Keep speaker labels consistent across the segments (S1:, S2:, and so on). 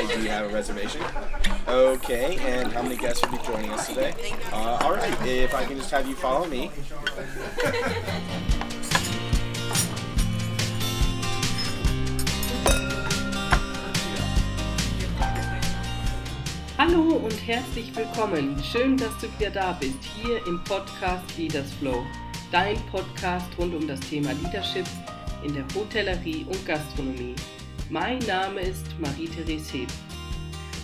S1: I do have a reservation. Okay, and how many guests will be joining us today? Uh, all right, if I can just have you follow me.
S2: Hallo und herzlich willkommen. Schön, dass du wieder da bist, hier im Podcast Leaders Flow. Dein Podcast rund um das Thema Leadership in der Hotellerie und Gastronomie. Mein Name ist Marie-Therese Heb.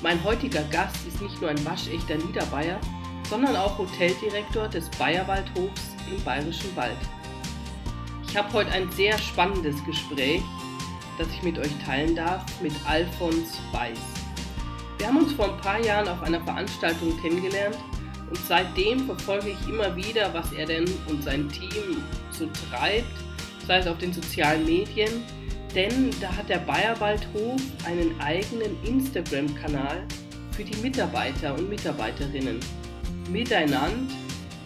S2: Mein heutiger Gast ist nicht nur ein waschechter Niederbayer, sondern auch Hoteldirektor des Bayerwaldhofs im Bayerischen Wald. Ich habe heute ein sehr spannendes Gespräch, das ich mit euch teilen darf, mit Alfons Weiß. Wir haben uns vor ein paar Jahren auf einer Veranstaltung kennengelernt und seitdem verfolge ich immer wieder, was er denn und sein Team so treibt, sei es auf den sozialen Medien, denn da hat der Bayerwaldhof einen eigenen Instagram-Kanal für die Mitarbeiter und Mitarbeiterinnen. Miteinander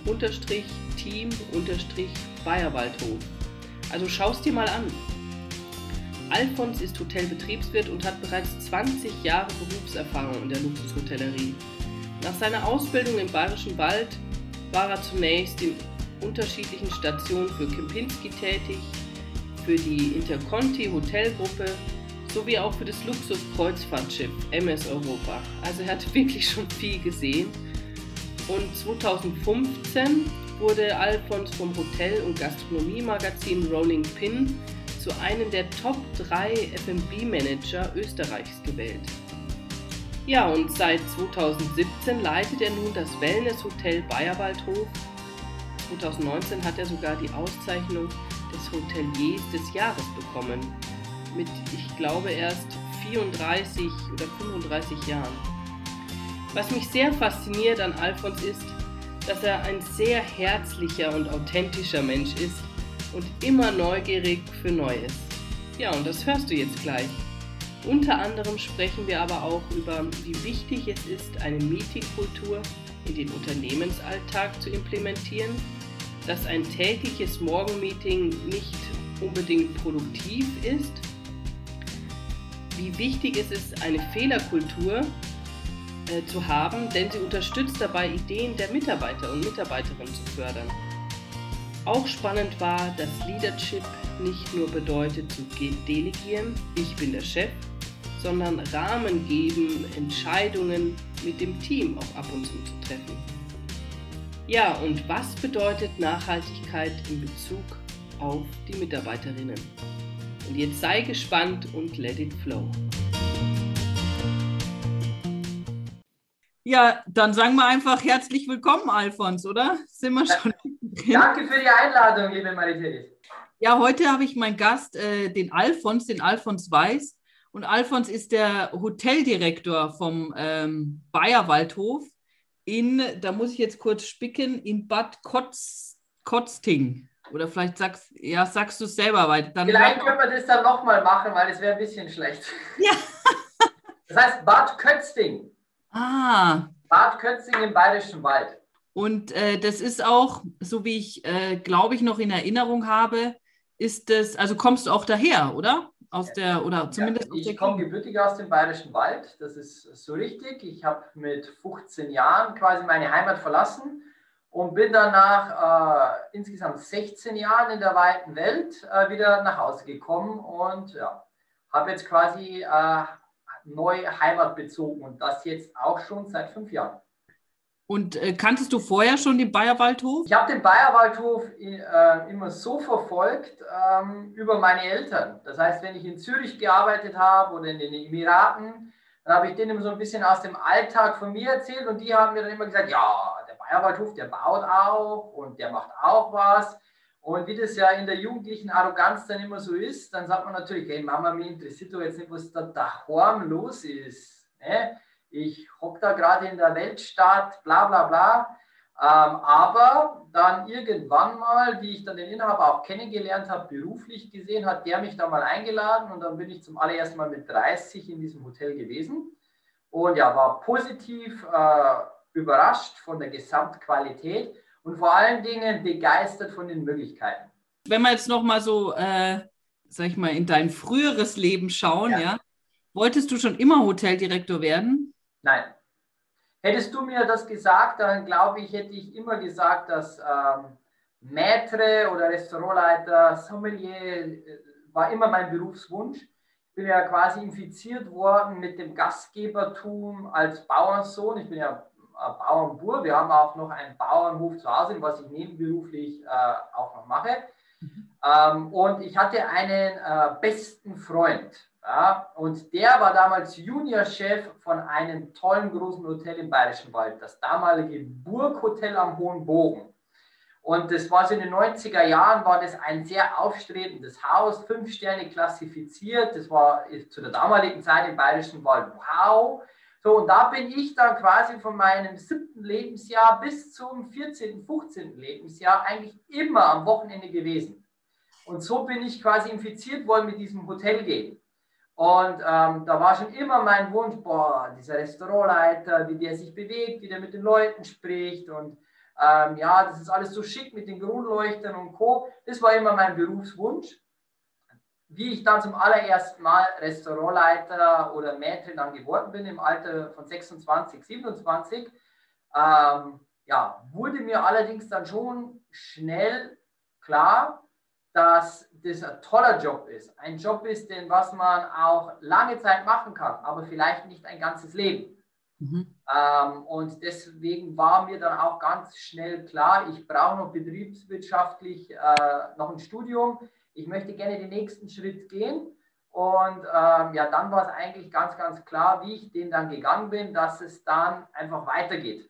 S2: unterstrich Team unterstrich Bayerwaldhof. Also schau es dir mal an. Alfons ist Hotelbetriebswirt und hat bereits 20 Jahre Berufserfahrung in der Luxushotellerie. Nach seiner Ausbildung im Bayerischen Wald war er zunächst in unterschiedlichen Stationen für Kempinski tätig, für die Interconti Hotelgruppe sowie auch für das Luxuskreuzfahrtschiff MS Europa. Also er hat wirklich schon viel gesehen. Und 2015 wurde Alfons vom Hotel- und Gastronomiemagazin Rolling Pin zu einem der Top 3 FB-Manager Österreichs gewählt. Ja, und seit 2017 leitet er nun das Wellness-Hotel Bayerwaldhof. 2019 hat er sogar die Auszeichnung des Hoteliers des Jahres bekommen. Mit, ich glaube, erst 34 oder 35 Jahren. Was mich sehr fasziniert an Alfons ist, dass er ein sehr herzlicher und authentischer Mensch ist und immer neugierig für Neues. Ja, und das hörst du jetzt gleich. Unter anderem sprechen wir aber auch über, wie wichtig es ist, eine Meetingkultur in den Unternehmensalltag zu implementieren, dass ein tägliches Morgenmeeting nicht unbedingt produktiv ist, wie wichtig es ist, eine Fehlerkultur äh, zu haben, denn sie unterstützt dabei, Ideen der Mitarbeiter und Mitarbeiterinnen zu fördern. Auch spannend war, dass Leadership nicht nur bedeutet zu delegieren, ich bin der Chef, sondern Rahmen geben, Entscheidungen mit dem Team auch ab und zu zu treffen. Ja, und was bedeutet Nachhaltigkeit in Bezug auf die Mitarbeiterinnen? Und jetzt sei gespannt und let it flow. Ja, dann sagen wir einfach herzlich willkommen, Alfons, oder? Sind wir schon
S3: drin? Danke für die Einladung, liebe Marie-Therese.
S2: Ja, heute habe ich meinen Gast, äh, den Alfons, den Alfons Weiß. Und Alfons ist der Hoteldirektor vom ähm, Bayerwaldhof in, da muss ich jetzt kurz spicken, in Bad Kotz, Kotzting. Oder vielleicht sagst, ja, sagst du es selber weiter.
S3: Dann vielleicht können wir das dann nochmal machen, weil es wäre ein bisschen schlecht. Ja. das heißt Bad Kötzting.
S2: Ah.
S3: Bad Kötzing im Bayerischen Wald.
S2: Und äh, das ist auch, so wie ich, äh, glaube ich, noch in Erinnerung habe, ist das, also kommst du auch daher, oder? Aus der, oder zumindest
S3: ja, Ich komme gebürtig aus dem Bayerischen Wald, das ist so richtig. Ich habe mit 15 Jahren quasi meine Heimat verlassen und bin dann nach äh, insgesamt 16 Jahren in der weiten Welt äh, wieder nach Hause gekommen und ja, habe jetzt quasi äh, neu Heimat bezogen und das jetzt auch schon seit fünf Jahren.
S2: Und äh, kanntest du vorher schon den Bayerwaldhof?
S3: Ich habe den Bayerwaldhof äh, immer so verfolgt ähm, über meine Eltern. Das heißt, wenn ich in Zürich gearbeitet habe oder in den Emiraten, dann habe ich denen immer so ein bisschen aus dem Alltag von mir erzählt und die haben mir dann immer gesagt, ja, der Bayerwaldhof, der baut auch und der macht auch was. Und wie das ja in der jugendlichen Arroganz dann immer so ist, dann sagt man natürlich, hey Mama, mir interessiert doch jetzt nicht, was da daheim los ist. Ne? Ich hocke da gerade in der Weltstadt, bla bla bla. Ähm, aber dann irgendwann mal, wie ich dann den Inhaber auch kennengelernt habe, beruflich gesehen, hat der mich da mal eingeladen und dann bin ich zum allerersten Mal mit 30 in diesem Hotel gewesen und ja, war positiv äh, überrascht von der Gesamtqualität und vor allen Dingen begeistert von den Möglichkeiten.
S2: Wenn wir jetzt noch mal so, äh, sag ich mal, in dein früheres Leben schauen, ja, ja
S4: Wolltest du schon immer Hoteldirektor werden?
S3: Nein. Hättest du mir das gesagt, dann glaube ich, hätte ich immer gesagt, dass ähm, Maitre oder Restaurantleiter, Sommelier äh, war immer mein Berufswunsch. Ich bin ja quasi infiziert worden mit dem Gastgebertum als Bauernsohn. Ich bin ja Bauernbur. Wir haben auch noch einen Bauernhof zu Hause, was ich nebenberuflich äh, auch noch mache. Mhm. Ähm, und ich hatte einen äh, besten Freund. Ja, und der war damals Juniorchef von einem tollen großen Hotel im Bayerischen Wald, das damalige Burghotel am Hohen Bogen. Und das war so in den 90er Jahren, war das ein sehr aufstrebendes Haus, fünf Sterne klassifiziert. Das war zu der damaligen Zeit im Bayerischen Wald wow. So, und da bin ich dann quasi von meinem siebten Lebensjahr bis zum 14., 15. Lebensjahr eigentlich immer am Wochenende gewesen. Und so bin ich quasi infiziert worden mit diesem Hotelgehen. Und ähm, da war schon immer mein Wunsch, boah, dieser Restaurantleiter, wie der sich bewegt, wie der mit den Leuten spricht und ähm, ja, das ist alles so schick mit den Grundleuchtern und Co. Das war immer mein Berufswunsch. Wie ich dann zum allerersten Mal Restaurantleiter oder Maitre dann geworden bin, im Alter von 26, 27, ähm, ja, wurde mir allerdings dann schon schnell klar, dass das ein toller Job ist. Ein Job ist, den was man auch lange Zeit machen kann, aber vielleicht nicht ein ganzes Leben. Mhm. Ähm, und deswegen war mir dann auch ganz schnell klar, ich brauche noch betriebswirtschaftlich äh, noch ein Studium. Ich möchte gerne den nächsten Schritt gehen. Und ähm, ja, dann war es eigentlich ganz, ganz klar, wie ich den dann gegangen bin, dass es dann einfach weitergeht.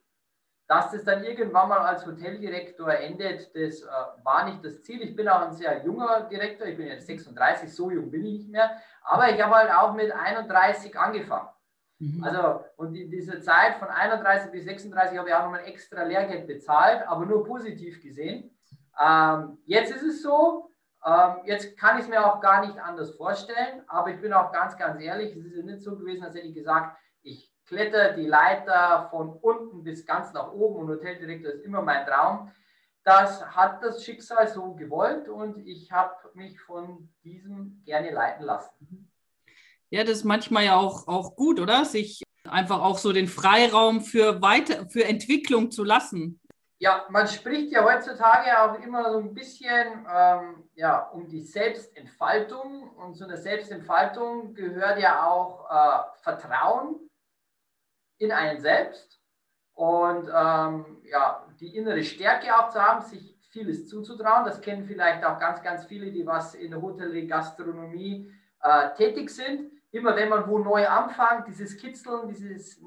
S3: Dass das dann irgendwann mal als Hoteldirektor endet, das äh, war nicht das Ziel. Ich bin auch ein sehr junger Direktor, ich bin jetzt 36, so jung bin ich nicht mehr, aber ich habe halt auch mit 31 angefangen. Mhm. Also, und in dieser Zeit von 31 bis 36 habe ich auch nochmal extra Lehrgeld bezahlt, aber nur positiv gesehen. Ähm, jetzt ist es so, ähm, jetzt kann ich es mir auch gar nicht anders vorstellen, aber ich bin auch ganz, ganz ehrlich, es ist ja nicht so gewesen, als hätte ich gesagt, ich kletter die Leiter von unten bis ganz nach oben und Hoteldirektor ist immer mein Traum. Das hat das Schicksal so gewollt und ich habe mich von diesem gerne leiten lassen.
S4: Ja, das ist manchmal ja auch, auch gut, oder? Sich einfach auch so den Freiraum für, weiter, für Entwicklung zu lassen.
S3: Ja, man spricht ja heutzutage auch immer so ein bisschen ähm, ja, um die Selbstentfaltung. Und zu einer Selbstentfaltung gehört ja auch äh, Vertrauen in einen selbst und ähm, ja, die innere Stärke auch zu haben, sich vieles zuzutrauen. Das kennen vielleicht auch ganz, ganz viele, die was in der Hotellerie, Gastronomie äh, tätig sind. Immer wenn man wo neu anfängt, dieses Kitzeln, dieses,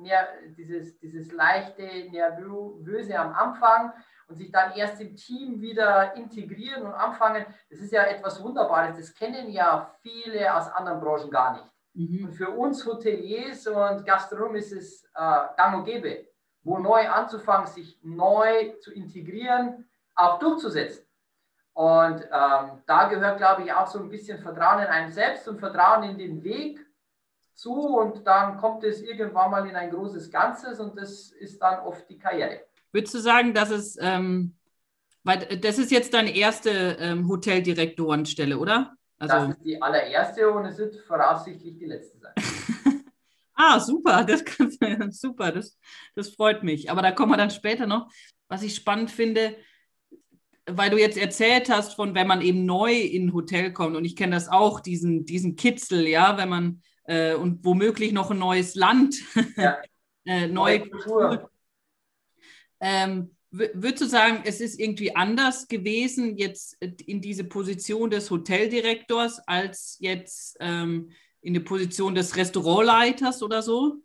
S3: dieses, dieses leichte Nervöse am Anfang und sich dann erst im Team wieder integrieren und anfangen, das ist ja etwas Wunderbares. Das kennen ja viele aus anderen Branchen gar nicht. Mhm. Und für uns Hoteliers und Gastronomen ist es äh, gang und gäbe, wo neu anzufangen, sich neu zu integrieren, auch durchzusetzen. Und ähm, da gehört, glaube ich, auch so ein bisschen Vertrauen in einem selbst und Vertrauen in den Weg zu. Und dann kommt es irgendwann mal in ein großes Ganzes und das ist dann oft die Karriere.
S4: Würdest du sagen, dass es, ähm, weil das ist jetzt deine erste ähm, Hoteldirektorenstelle, oder?
S3: Also, das ist die allererste und es wird voraussichtlich die letzte sein.
S4: ah, super, das, super, das, das freut mich. Aber da kommen wir dann später noch. Was ich spannend finde, weil du jetzt erzählt hast, von wenn man eben neu in ein Hotel kommt, und ich kenne das auch, diesen, diesen Kitzel, ja, wenn man äh, und womöglich noch ein neues Land, ja. äh, neue Kultur. Ähm, Würdest du sagen, es ist irgendwie anders gewesen jetzt in diese Position des Hoteldirektors als jetzt ähm, in der Position des Restaurantleiters oder so?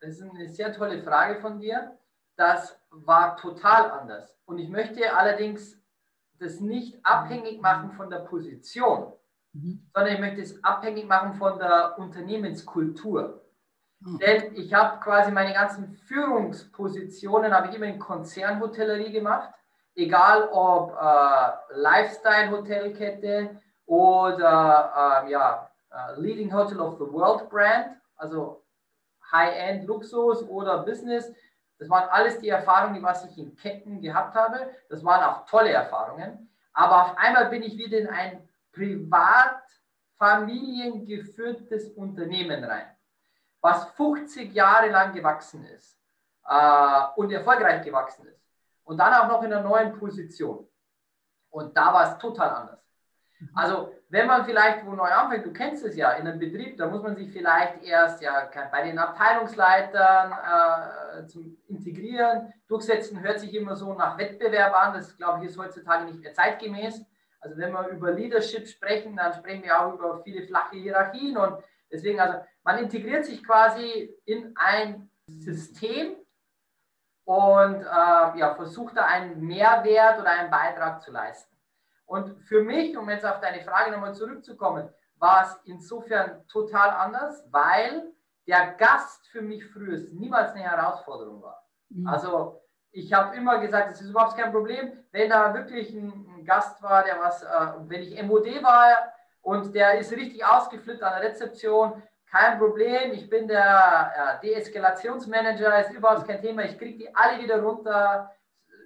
S3: Das ist eine sehr tolle Frage von dir. Das war total anders. Und ich möchte allerdings das nicht abhängig machen von der Position, mhm. sondern ich möchte es abhängig machen von der Unternehmenskultur. Hm. Denn ich habe quasi meine ganzen Führungspositionen habe ich immer in Konzernhotellerie gemacht, egal ob äh, Lifestyle-Hotelkette oder äh, ja, uh, Leading Hotel of the World Brand, also High-End Luxus oder Business. Das waren alles die Erfahrungen, die was ich in Ketten gehabt habe. Das waren auch tolle Erfahrungen. Aber auf einmal bin ich wieder in ein privat familiengeführtes Unternehmen rein, was 50 Jahre lang gewachsen ist äh, und erfolgreich gewachsen ist. Und dann auch noch in einer neuen Position. Und da war es total anders. Mhm. Also, wenn man vielleicht wo neu anfängt, du kennst es ja, in einem Betrieb, da muss man sich vielleicht erst ja bei den Abteilungsleitern äh, zum Integrieren, durchsetzen, hört sich immer so nach Wettbewerb an. Das, glaube ich, ist heutzutage nicht mehr zeitgemäß. Also, wenn wir über Leadership sprechen, dann sprechen wir auch über viele flache Hierarchien und deswegen, also, man integriert sich quasi in ein System und äh, ja, versucht da einen Mehrwert oder einen Beitrag zu leisten. Und für mich, um jetzt auf deine Frage nochmal zurückzukommen, war es insofern total anders, weil der Gast für mich früher niemals eine Herausforderung war. Mhm. Also ich habe immer gesagt, es ist überhaupt kein Problem, wenn da wirklich ein, ein Gast war, der was, äh, wenn ich MOD war und der ist richtig ausgeflippt an der Rezeption, kein Problem, ich bin der ja, Deeskalationsmanager, ist überhaupt kein Thema, ich kriege die alle wieder runter,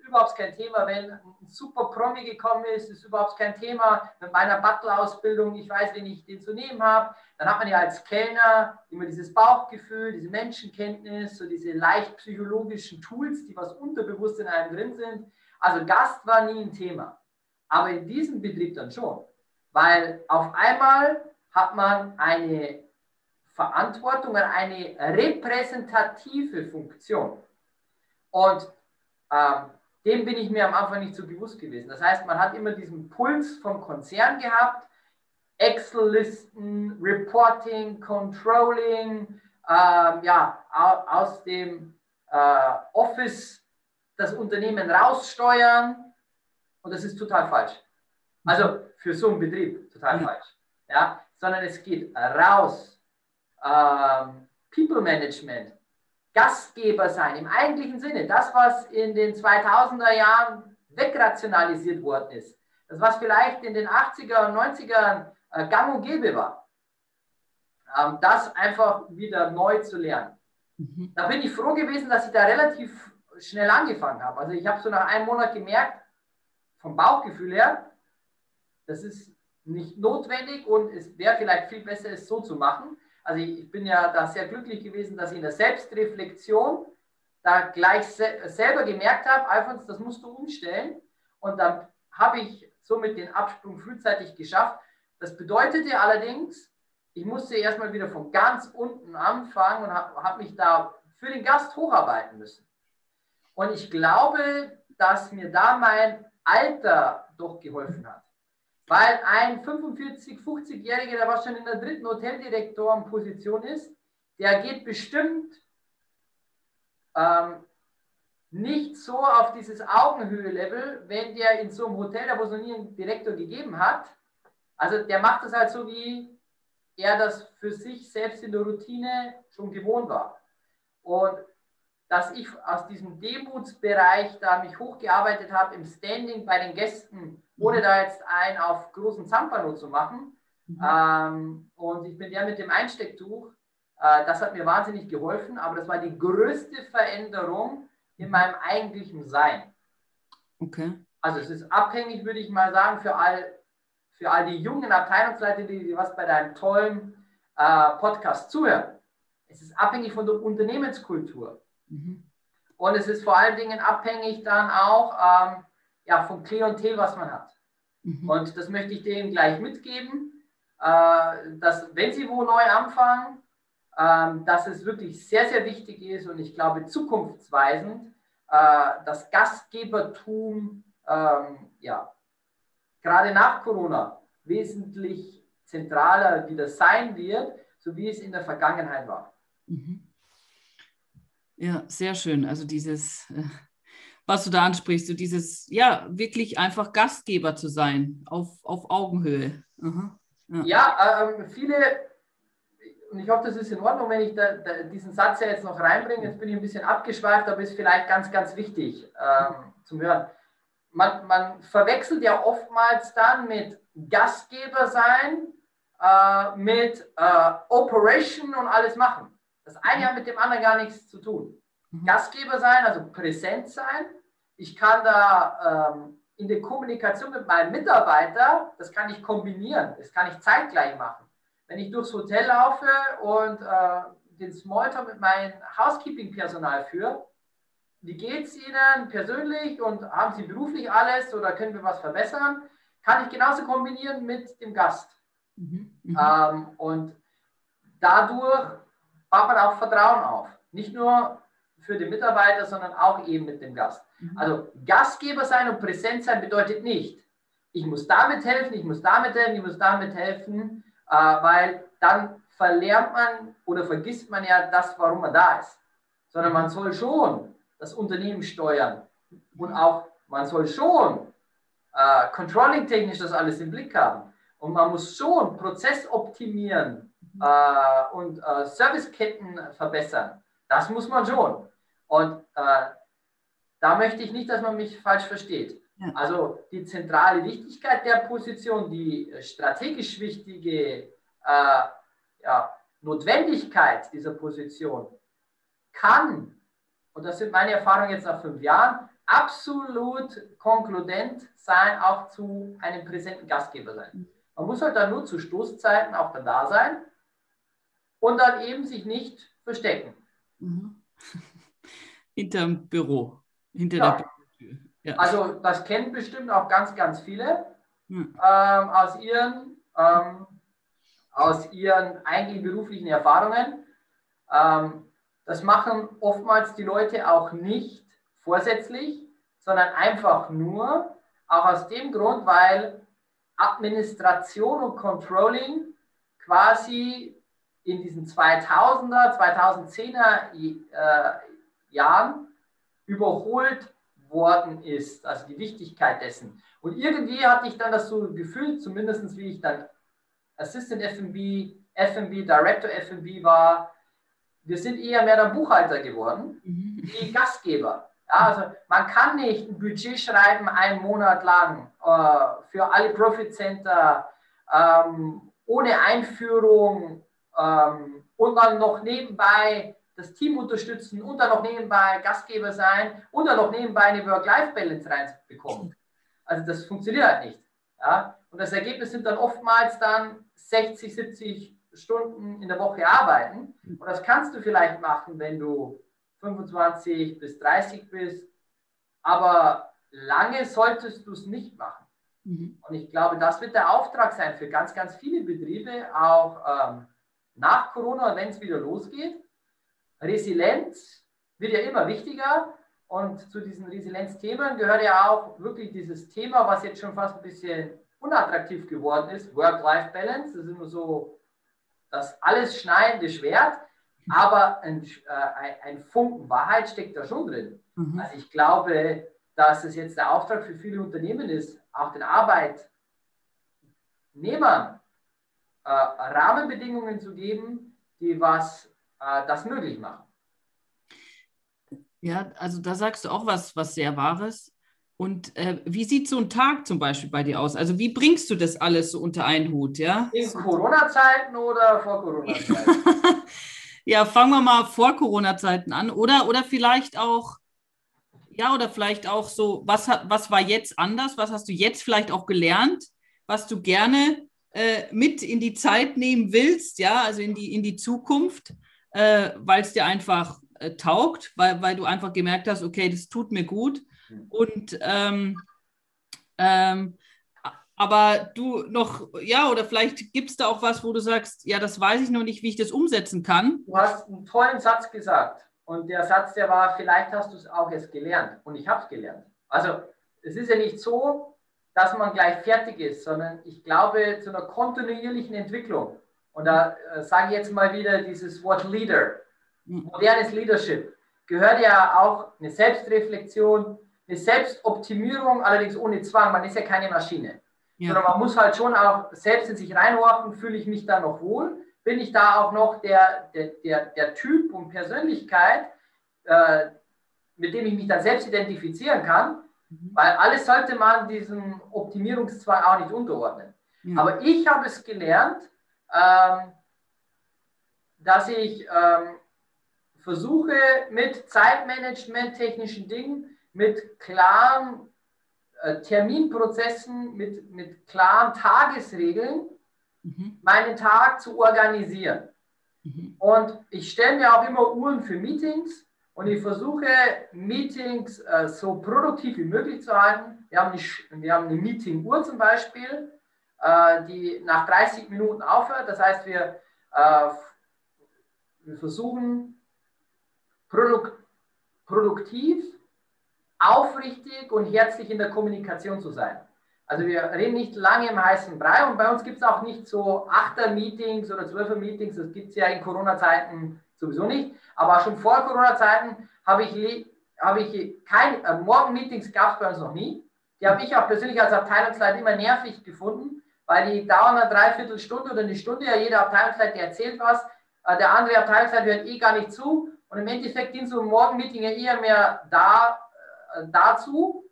S3: überhaupt kein Thema. Wenn ein super Promi gekommen ist, ist überhaupt kein Thema. Mit meiner Butler-Ausbildung, ich weiß, wen ich den zu nehmen habe. Dann hat man ja als Kellner immer dieses Bauchgefühl, diese Menschenkenntnis, so diese leicht psychologischen Tools, die was unterbewusst in einem drin sind. Also Gast war nie ein Thema. Aber in diesem Betrieb dann schon. Weil auf einmal hat man eine Verantwortung, eine repräsentative Funktion. Und ähm, dem bin ich mir am Anfang nicht so bewusst gewesen. Das heißt, man hat immer diesen Puls vom Konzern gehabt, Excel-Listen, Reporting, Controlling, ähm, ja, aus dem äh, Office das Unternehmen raussteuern und das ist total falsch. Also für so einen Betrieb total ja. falsch. Ja, sondern es geht raus. Ähm, People Management, Gastgeber sein im eigentlichen Sinne. Das, was in den 2000er Jahren wegrationalisiert worden ist. Das, was vielleicht in den 80er und 90ern äh, gang und gäbe war. Ähm, das einfach wieder neu zu lernen. Mhm. Da bin ich froh gewesen, dass ich da relativ schnell angefangen habe. Also ich habe so nach einem Monat gemerkt, vom Bauchgefühl her, das ist nicht notwendig und es wäre vielleicht viel besser, es so zu machen. Also ich bin ja da sehr glücklich gewesen, dass ich in der Selbstreflexion da gleich se selber gemerkt habe, Alfons, das musst du umstellen. Und dann habe ich somit den Absprung frühzeitig geschafft. Das bedeutete allerdings, ich musste erstmal wieder von ganz unten anfangen und habe hab mich da für den Gast hocharbeiten müssen. Und ich glaube, dass mir da mein Alter doch geholfen hat. Weil ein 45, 50-Jähriger, der was schon in der dritten Hoteldirektorenposition ist, der geht bestimmt ähm, nicht so auf dieses Augenhöhe-Level, wenn der in so einem Hotel, da wo es noch nie einen Direktor gegeben hat, also der macht das halt so, wie er das für sich selbst in der Routine schon gewohnt war. Und dass ich aus diesem Demutsbereich da mich hochgearbeitet habe im Standing bei den Gästen, ohne da jetzt einen auf großen Zampano zu machen. Mhm. Ähm, und ich bin ja mit dem Einstecktuch, äh, das hat mir wahnsinnig geholfen, aber das war die größte Veränderung in meinem eigentlichen Sein.
S4: Okay.
S3: Also es ist abhängig, würde ich mal sagen, für all, für all die jungen Abteilungsleiter, die, die was bei deinem tollen äh, Podcast zuhören. Es ist abhängig von der Unternehmenskultur. Mhm. Und es ist vor allen Dingen abhängig dann auch ähm, ja, vom Klientel, was man hat. Mhm. Und das möchte ich denen gleich mitgeben, äh, dass wenn sie wo neu anfangen, äh, dass es wirklich sehr, sehr wichtig ist und ich glaube zukunftsweisend, äh, das Gastgebertum, ähm, ja, gerade nach Corona wesentlich zentraler wieder sein wird, so wie es in der Vergangenheit war. Mhm.
S4: Ja, sehr schön. Also dieses äh, was du da ansprichst, so dieses, ja, wirklich einfach Gastgeber zu sein, auf, auf Augenhöhe.
S3: Aha, ja, ja ähm, viele, und ich hoffe, das ist in Ordnung, wenn ich da, da, diesen Satz ja jetzt noch reinbringe, jetzt bin ich ein bisschen abgeschweift, aber ist vielleicht ganz, ganz wichtig ähm, zum Hören. Man, man verwechselt ja oftmals dann mit Gastgeber sein, äh, mit äh, Operation und alles machen. Das eine hat mit dem anderen gar nichts zu tun. Mhm. Gastgeber sein, also präsent sein, ich kann da ähm, in der Kommunikation mit meinem Mitarbeiter, das kann ich kombinieren, das kann ich zeitgleich machen. wenn ich durchs Hotel laufe und äh, den Smalltalk mit meinem Housekeeping-Personal führe, wie geht es Ihnen persönlich und haben Sie beruflich alles oder können wir was verbessern, kann ich genauso kombinieren mit dem Gast. Mhm. Mhm. Ähm, und dadurch baut man auch Vertrauen auf. Nicht nur für den Mitarbeiter, sondern auch eben mit dem Gast. Mhm. Also Gastgeber sein und präsent sein bedeutet nicht, ich muss damit helfen, ich muss damit helfen, ich muss damit helfen, äh, weil dann verlernt man oder vergisst man ja das, warum man da ist. Sondern man soll schon das Unternehmen steuern und auch man soll schon äh, controlling-technisch das alles im Blick haben. Und man muss schon Prozess optimieren äh, und äh, Serviceketten verbessern. Das muss man schon. Und äh, da möchte ich nicht, dass man mich falsch versteht. Also die zentrale Wichtigkeit der Position, die strategisch wichtige äh, ja, Notwendigkeit dieser Position kann, und das sind meine Erfahrungen jetzt nach fünf Jahren, absolut konkludent sein, auch zu einem präsenten Gastgeber sein. Man muss halt dann nur zu Stoßzeiten auch dann da sein und dann eben sich nicht verstecken. Mhm.
S4: Hinterm Büro, hinter ja. der
S3: Bürotür. Ja. Also das kennen bestimmt auch ganz, ganz viele hm. ähm, aus ihren ähm, aus ihren eigenen beruflichen Erfahrungen. Ähm, das machen oftmals die Leute auch nicht vorsätzlich, sondern einfach nur, auch aus dem Grund, weil Administration und Controlling quasi in diesen 2000er, 2010er äh, Jahren überholt worden ist, also die Wichtigkeit dessen. Und irgendwie hatte ich dann das so gefühlt, zumindest wie ich dann Assistant FB, FB, Director FB war. Wir sind eher mehr der Buchhalter geworden, mhm. wie Gastgeber. Ja, also man kann nicht ein Budget schreiben, einen Monat lang äh, für alle Profit Center, ähm, ohne Einführung ähm, und dann noch nebenbei das Team unterstützen und dann noch nebenbei Gastgeber sein und dann noch nebenbei eine Work-Life-Balance reinbekommen. Also das funktioniert halt nicht. Ja? Und das Ergebnis sind dann oftmals dann 60, 70 Stunden in der Woche arbeiten. Und das kannst du vielleicht machen, wenn du 25 bis 30 bist. Aber lange solltest du es nicht machen. Mhm. Und ich glaube, das wird der Auftrag sein für ganz, ganz viele Betriebe, auch ähm, nach Corona, wenn es wieder losgeht. Resilienz wird ja immer wichtiger. Und zu diesen Resilienzthemen gehört ja auch wirklich dieses Thema, was jetzt schon fast ein bisschen unattraktiv geworden ist, Work-Life-Balance. Das ist immer so das alles schneidende Schwert, aber ein, äh, ein Funken Wahrheit steckt da schon drin. Mhm. Also ich glaube, dass es jetzt der Auftrag für viele Unternehmen ist, auch den Arbeitnehmern äh, Rahmenbedingungen zu geben, die was äh, das möglich machen.
S4: Ja, also da sagst du auch was, was sehr Wahres. Und äh, wie sieht so ein Tag zum Beispiel bei dir aus? Also wie bringst du das alles so unter einen Hut? Ja?
S3: In Corona-Zeiten oder vor Corona-Zeiten?
S4: ja, fangen wir mal vor Corona-Zeiten an. Oder, oder vielleicht auch, ja, oder vielleicht auch so, was, hat, was war jetzt anders? Was hast du jetzt vielleicht auch gelernt, was du gerne äh, mit in die Zeit nehmen willst, ja, also in die, in die Zukunft, äh, weil es dir einfach äh, taugt, weil, weil du einfach gemerkt hast, okay, das tut mir gut und ähm, ähm, aber du noch, ja, oder vielleicht gibt es da auch was, wo du sagst, ja, das weiß ich noch nicht, wie ich das umsetzen kann.
S3: Du hast einen tollen Satz gesagt. Und der Satz, der war, vielleicht hast du es auch erst gelernt. Und ich habe es gelernt. Also es ist ja nicht so, dass man gleich fertig ist, sondern ich glaube zu einer kontinuierlichen Entwicklung. Und da äh, sage ich jetzt mal wieder dieses Wort Leader. Mhm. Modernes Leadership gehört ja auch eine Selbstreflexion, eine Selbstoptimierung, allerdings ohne Zwang. Man ist ja keine Maschine. Ja. Sondern man muss halt schon auch selbst in sich reinhorchen, fühle ich mich da noch wohl? Bin ich da auch noch der, der, der, der Typ und Persönlichkeit, äh, mit dem ich mich dann selbst identifizieren kann? Mhm. Weil alles sollte man diesem Optimierungszwang auch nicht unterordnen. Ja. Aber ich habe es gelernt, ähm, dass ich ähm, versuche mit Zeitmanagement technischen Dingen mit klaren äh, Terminprozessen, mit, mit klaren Tagesregeln mhm. meinen Tag zu organisieren. Mhm. Und ich stelle mir auch immer Uhren für Meetings und ich versuche, Meetings äh, so produktiv wie möglich zu halten. Wir haben, eine, wir haben eine Meeting-Uhr zum Beispiel, äh, die nach 30 Minuten aufhört. Das heißt, wir, äh, wir versuchen, produk produktiv, aufrichtig und herzlich in der Kommunikation zu sein. Also wir reden nicht lange im heißen Brei und bei uns gibt es auch nicht so Achter-Meetings oder Zwölfer-Meetings, das gibt es ja in Corona-Zeiten sowieso nicht. Aber schon vor Corona-Zeiten habe ich, hab ich kein, äh, Morgen-Meetings gab es bei uns noch nie. Die habe ich auch persönlich als Abteilungsleiter immer nervig gefunden, weil die dauern eine Dreiviertelstunde oder eine Stunde, ja jeder Abteilungsleiter erzählt was, äh, der andere Abteilungsleiter hört eh gar nicht zu und im Endeffekt dient so ein Morgen-Meeting ja eher mehr da, äh, dazu,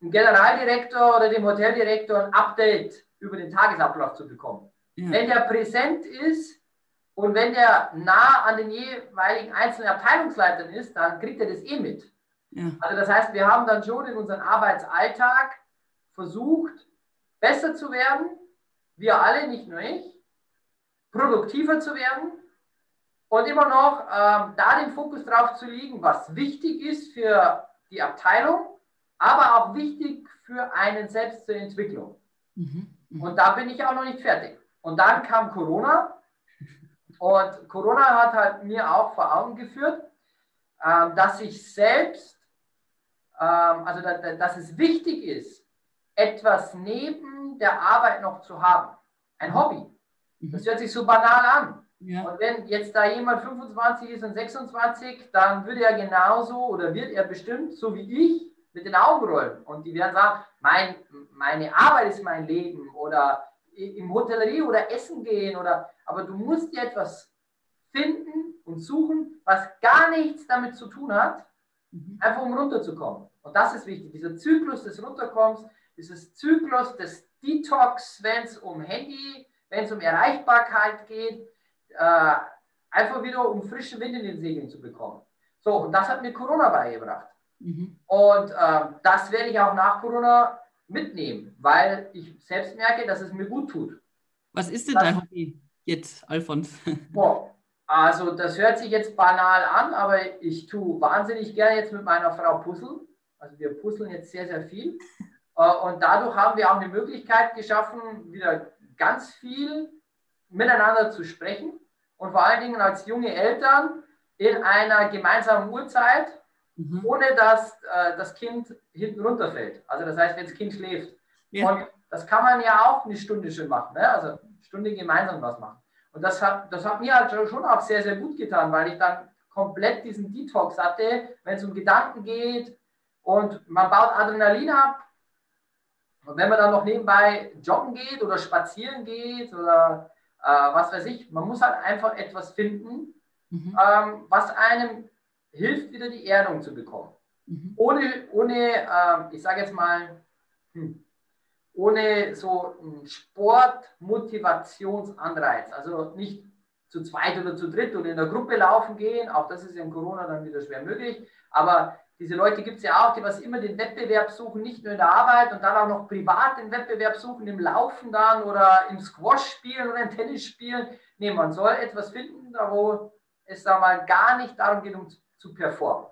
S3: dem Generaldirektor oder dem Hoteldirektor ein Update über den Tagesablauf zu bekommen. Ja. Wenn der präsent ist und wenn der nah an den jeweiligen einzelnen Abteilungsleitern ist, dann kriegt er das eh mit. Ja. Also das heißt, wir haben dann schon in unserem Arbeitsalltag versucht, besser zu werden, wir alle, nicht nur ich, produktiver zu werden und immer noch ähm, da den Fokus drauf zu legen, was wichtig ist für die Abteilung aber auch wichtig für einen selbst zur Entwicklung. Mhm. Mhm. Und da bin ich auch noch nicht fertig. Und dann kam Corona und Corona hat halt mir auch vor Augen geführt, ähm, dass ich selbst, ähm, also da, dass es wichtig ist, etwas neben der Arbeit noch zu haben. Ein Hobby. Mhm. Das hört sich so banal an. Ja. Und wenn jetzt da jemand 25 ist und 26, dann würde er genauso oder wird er bestimmt, so wie ich, mit den Augen rollen. Und die werden sagen, mein, meine Arbeit ist mein Leben oder im Hotellerie oder essen gehen oder, aber du musst dir etwas finden und suchen, was gar nichts damit zu tun hat, mhm. einfach um runterzukommen. Und das ist wichtig, dieser Zyklus des Runterkommens, dieses Zyklus des Detox, wenn es um Handy, wenn es um Erreichbarkeit geht, äh, einfach wieder um frischen Wind in den Segeln zu bekommen. So, und das hat mir Corona beigebracht. Mhm. Und äh, das werde ich auch nach Corona mitnehmen, weil ich selbst merke, dass es mir gut tut.
S4: Was ist denn das, dein Hobby jetzt, Alfons?
S3: Boah, also das hört sich jetzt banal an, aber ich tue wahnsinnig gerne jetzt mit meiner Frau puzzeln. Also wir puzzeln jetzt sehr, sehr viel. Äh, und dadurch haben wir auch eine Möglichkeit geschaffen, wieder ganz viel miteinander zu sprechen und vor allen Dingen als junge Eltern in einer gemeinsamen Uhrzeit mhm. ohne dass äh, das Kind hinten runterfällt. Also das heißt, wenn das Kind schläft. Ja. Und das kann man ja auch eine Stunde schön machen, ne? also eine Stunde gemeinsam was machen. Und das hat, das hat mir halt schon auch sehr, sehr gut getan, weil ich dann komplett diesen Detox hatte, wenn es um Gedanken geht und man baut Adrenalin ab. Und wenn man dann noch nebenbei joggen geht oder spazieren geht oder äh, was weiß ich, man muss halt einfach etwas finden, mhm. ähm, was einem hilft wieder die Erdung zu bekommen. Mhm. Ohne, ohne äh, ich sage jetzt mal, hm, ohne so einen Sportmotivationsanreiz, also nicht zu zweit oder zu dritt oder in der Gruppe laufen gehen, auch das ist in Corona dann wieder schwer möglich, aber diese Leute gibt es ja auch, die was immer den Wettbewerb suchen, nicht nur in der Arbeit und dann auch noch privat den Wettbewerb suchen, im Laufen dann oder im Squash spielen oder im Tennis spielen. Nee, man soll etwas finden, da wo es da mal gar nicht darum geht, um zu performen,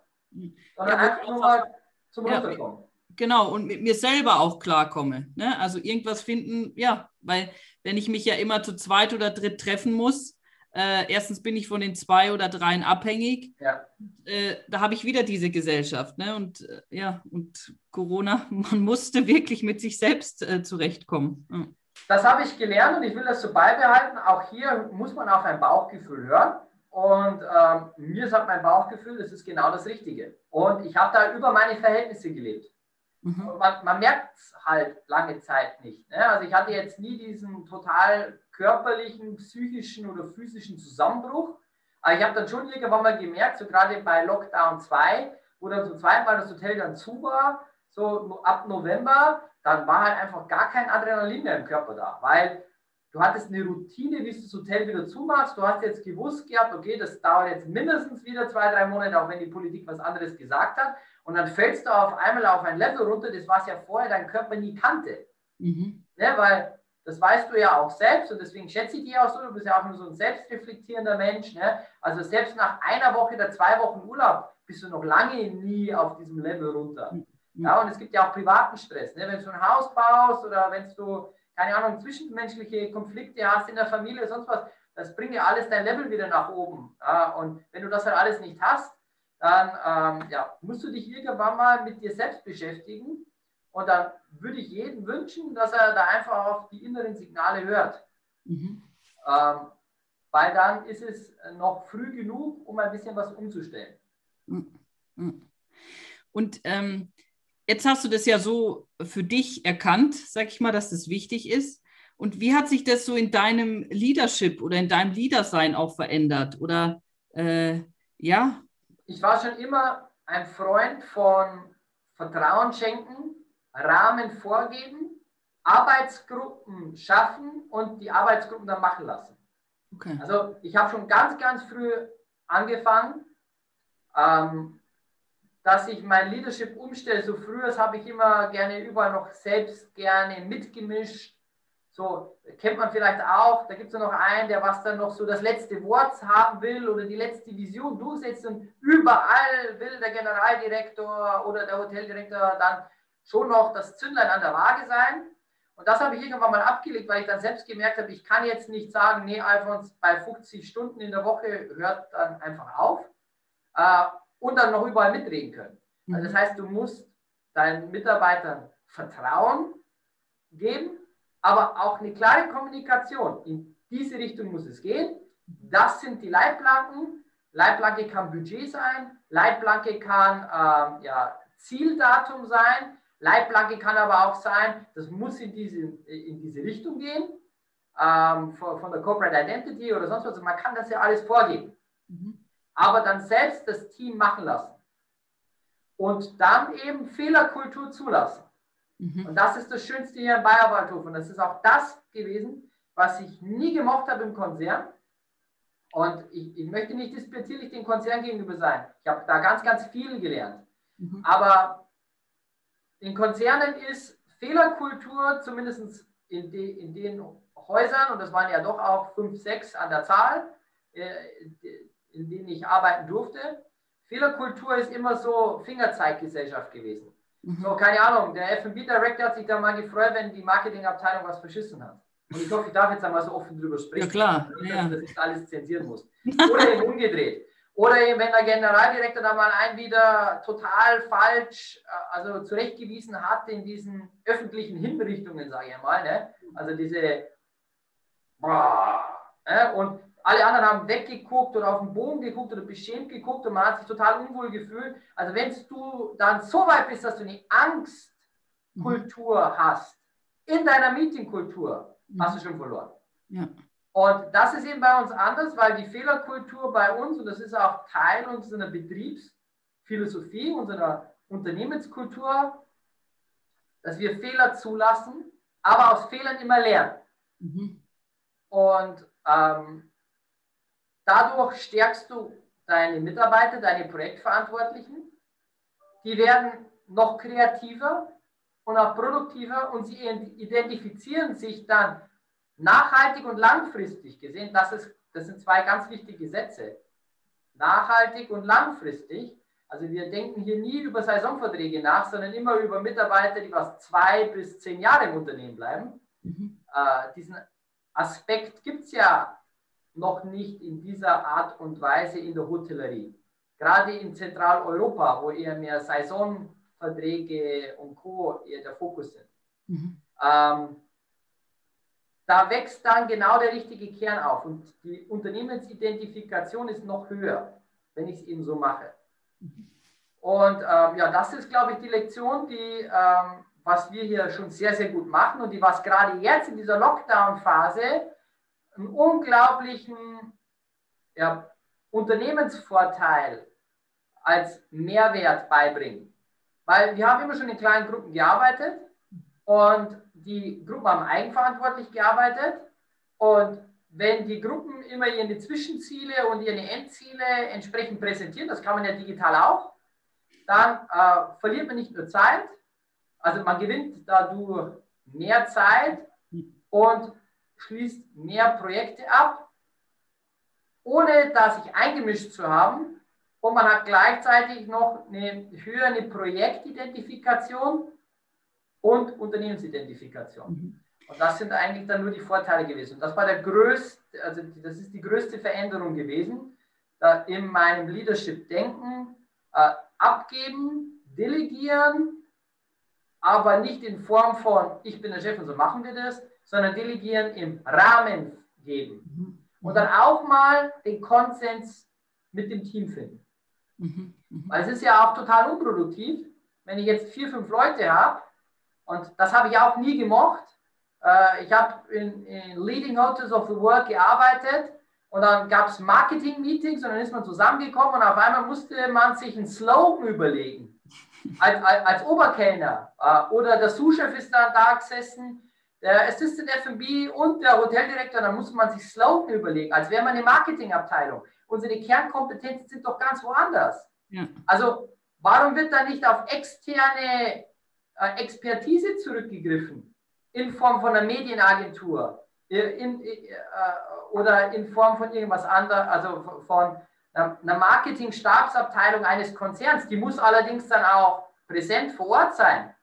S3: sondern ja, einfach nur mal zum ja, Runterkommen.
S4: Genau, und mit mir selber auch klarkomme. Ne? Also irgendwas finden, ja, weil wenn ich mich ja immer zu zweit oder dritt treffen muss, äh, erstens bin ich von den zwei oder dreien abhängig. Ja. Äh, da habe ich wieder diese Gesellschaft. Ne? Und äh, ja, und Corona, man musste wirklich mit sich selbst äh, zurechtkommen.
S3: Mhm. Das habe ich gelernt und ich will das so beibehalten. Auch hier muss man auf ein Bauchgefühl hören. Und ähm, mir sagt mein Bauchgefühl, das ist genau das Richtige. Und ich habe da über meine Verhältnisse gelebt. Mhm. Man, man merkt es halt lange Zeit nicht. Ne? Also ich hatte jetzt nie diesen total körperlichen, psychischen oder physischen Zusammenbruch. Aber ich habe dann schon irgendwann mal gemerkt, so gerade bei Lockdown 2, wo dann zum zweiten Mal das Hotel dann zu war, so ab November, dann war halt einfach gar kein Adrenalin mehr im Körper da, weil Du hattest eine Routine, wie du das Hotel wieder zumachst. Du hast jetzt gewusst gehabt, okay, das dauert jetzt mindestens wieder zwei, drei Monate, auch wenn die Politik was anderes gesagt hat. Und dann fällst du auf einmal auf ein Level runter, das was ja vorher dein Körper nie kannte. Mhm. Ja, weil das weißt du ja auch selbst und deswegen schätze ich dich auch so. Du bist ja auch nur so ein selbstreflektierender Mensch. Ne? Also selbst nach einer Woche oder zwei Wochen Urlaub bist du noch lange nie auf diesem Level runter. Ja, und es gibt ja auch privaten Stress. Ne? Wenn du ein Haus baust oder wenn du, keine Ahnung, zwischenmenschliche Konflikte hast in der Familie, sonst was, das bringt ja alles dein Level wieder nach oben. Ja? Und wenn du das halt alles nicht hast, dann ähm, ja, musst du dich irgendwann mal mit dir selbst beschäftigen. Und dann würde ich jedem wünschen, dass er da einfach auf die inneren Signale hört. Mhm. Ähm, weil dann ist es noch früh genug, um ein bisschen was umzustellen. Mhm.
S4: Mhm. Und ähm, jetzt hast du das ja so für dich erkannt, sag ich mal, dass das wichtig ist. Und wie hat sich das so in deinem Leadership oder in deinem Leadersein auch verändert? Oder äh, ja?
S3: Ich war schon immer ein Freund von Vertrauen schenken, Rahmen vorgeben, Arbeitsgruppen schaffen und die Arbeitsgruppen dann machen lassen. Okay. Also ich habe schon ganz, ganz früh angefangen, ähm, dass ich mein Leadership umstelle. So früher habe ich immer gerne überall noch selbst gerne mitgemischt. So kennt man vielleicht auch, da gibt es noch einen, der was dann noch so das letzte Wort haben will oder die letzte Vision durchsetzt und überall will der Generaldirektor oder der Hoteldirektor dann schon noch das Zündlein an der Waage sein. Und das habe ich irgendwann mal abgelegt, weil ich dann selbst gemerkt habe, ich kann jetzt nicht sagen, nee, Alfons, bei 50 Stunden in der Woche hört dann einfach auf äh, und dann noch überall mitreden können. Also das mhm. heißt, du musst deinen Mitarbeitern Vertrauen geben, aber auch eine klare Kommunikation. In diese Richtung muss es gehen. Das sind die Leitplanken. Leitplanke kann Budget sein, Leitplanke kann ähm, ja, Zieldatum sein, Leitplanke kann aber auch sein, das muss in diese, in diese Richtung gehen, ähm, von, von, der Corporate Identity oder sonst was. Man kann das ja alles vorgeben. Mhm. Aber dann selbst das Team machen lassen. Und dann eben Fehlerkultur zulassen. Mhm. Und das ist das Schönste hier im Bayerwaldhof. Und das ist auch das gewesen, was ich nie gemocht habe im Konzern. Und ich, ich möchte nicht disputierlich dem Konzern gegenüber sein. Ich habe da ganz, ganz viel gelernt. Mhm. Aber in Konzernen ist Fehlerkultur, zumindest in, de, in den Häusern, und das waren ja doch auch fünf, sechs an der Zahl, äh, in denen ich arbeiten durfte, Fehlerkultur ist immer so Fingerzeiggesellschaft gewesen. Mhm. So, keine Ahnung, der FB-Director hat sich da mal gefreut, wenn die Marketingabteilung was verschissen hat. Und ich hoffe, ich darf jetzt einmal so offen drüber sprechen.
S4: Ja, klar.
S3: Dass, ja. ich alles zensieren muss. Oder eben umgedreht. Oder eben, wenn der Generaldirektor da mal einen wieder total falsch, äh, also zurechtgewiesen hat in diesen öffentlichen Hinrichtungen, sage ich mal. Ne? Also diese, äh, und alle anderen haben weggeguckt oder auf den Boden geguckt oder beschämt geguckt und man hat sich total unwohl gefühlt. Also wenn du dann so weit bist, dass du eine Angstkultur mhm. hast, in deiner Meetingkultur, mhm. hast du schon verloren. Ja. Und das ist eben bei uns anders, weil die Fehlerkultur bei uns, und das ist auch Teil unserer Betriebsphilosophie, unserer Unternehmenskultur, dass wir Fehler zulassen, aber aus Fehlern immer lernen. Mhm. Und ähm, dadurch stärkst du deine Mitarbeiter, deine Projektverantwortlichen. Die werden noch kreativer und auch produktiver und sie identifizieren sich dann Nachhaltig und langfristig gesehen, das, ist, das sind zwei ganz wichtige Sätze. Nachhaltig und langfristig. Also wir denken hier nie über Saisonverträge nach, sondern immer über Mitarbeiter, die was zwei bis zehn Jahre im Unternehmen bleiben. Mhm. Äh, diesen Aspekt gibt es ja noch nicht in dieser Art und Weise in der Hotellerie. Gerade in Zentraleuropa, wo eher mehr Saisonverträge und Co. eher der Fokus sind. Mhm. Ähm, da wächst dann genau der richtige Kern auf und die Unternehmensidentifikation ist noch höher, wenn ich es eben so mache. Und ähm, ja, das ist, glaube ich, die Lektion, die, ähm, was wir hier schon sehr, sehr gut machen und die, was gerade jetzt in dieser Lockdown-Phase einen unglaublichen ja, Unternehmensvorteil als Mehrwert beibringt. Weil wir haben immer schon in kleinen Gruppen gearbeitet und die Gruppen haben eigenverantwortlich gearbeitet. Und wenn die Gruppen immer ihre Zwischenziele und ihre Endziele entsprechend präsentieren, das kann man ja digital auch, dann äh, verliert man nicht nur Zeit, also man gewinnt dadurch mehr Zeit und schließt mehr Projekte ab, ohne da sich eingemischt zu haben. Und man hat gleichzeitig noch eine höhere Projektidentifikation und Unternehmensidentifikation. Mhm. Und das sind eigentlich dann nur die Vorteile gewesen. Und das war der größte, also das ist die größte Veränderung gewesen, in meinem Leadership-Denken äh, abgeben, delegieren, aber nicht in Form von, ich bin der Chef und so machen wir das, sondern delegieren im Rahmen geben. Mhm. Und dann auch mal den Konsens mit dem Team finden. Mhm. Mhm. Weil es ist ja auch total unproduktiv, wenn ich jetzt vier, fünf Leute habe, und das habe ich auch nie gemocht. Äh, ich habe in, in Leading Hotels of the World gearbeitet und dann gab es Marketing-Meetings und dann ist man zusammengekommen und auf einmal musste man sich einen Slogan überlegen als, als, als Oberkellner äh, oder der Sous-Chef ist dann da gesessen, der Assistant F&B und der Hoteldirektor, da muss man sich Slogan überlegen, als wäre man eine Marketingabteilung. Unsere Kernkompetenzen sind doch ganz woanders. Ja. Also warum wird da nicht auf externe Expertise zurückgegriffen in Form von einer Medienagentur in, in, äh, oder in Form von irgendwas anderem, also von einer Marketing-Stabsabteilung eines Konzerns, die muss allerdings dann auch präsent vor Ort sein.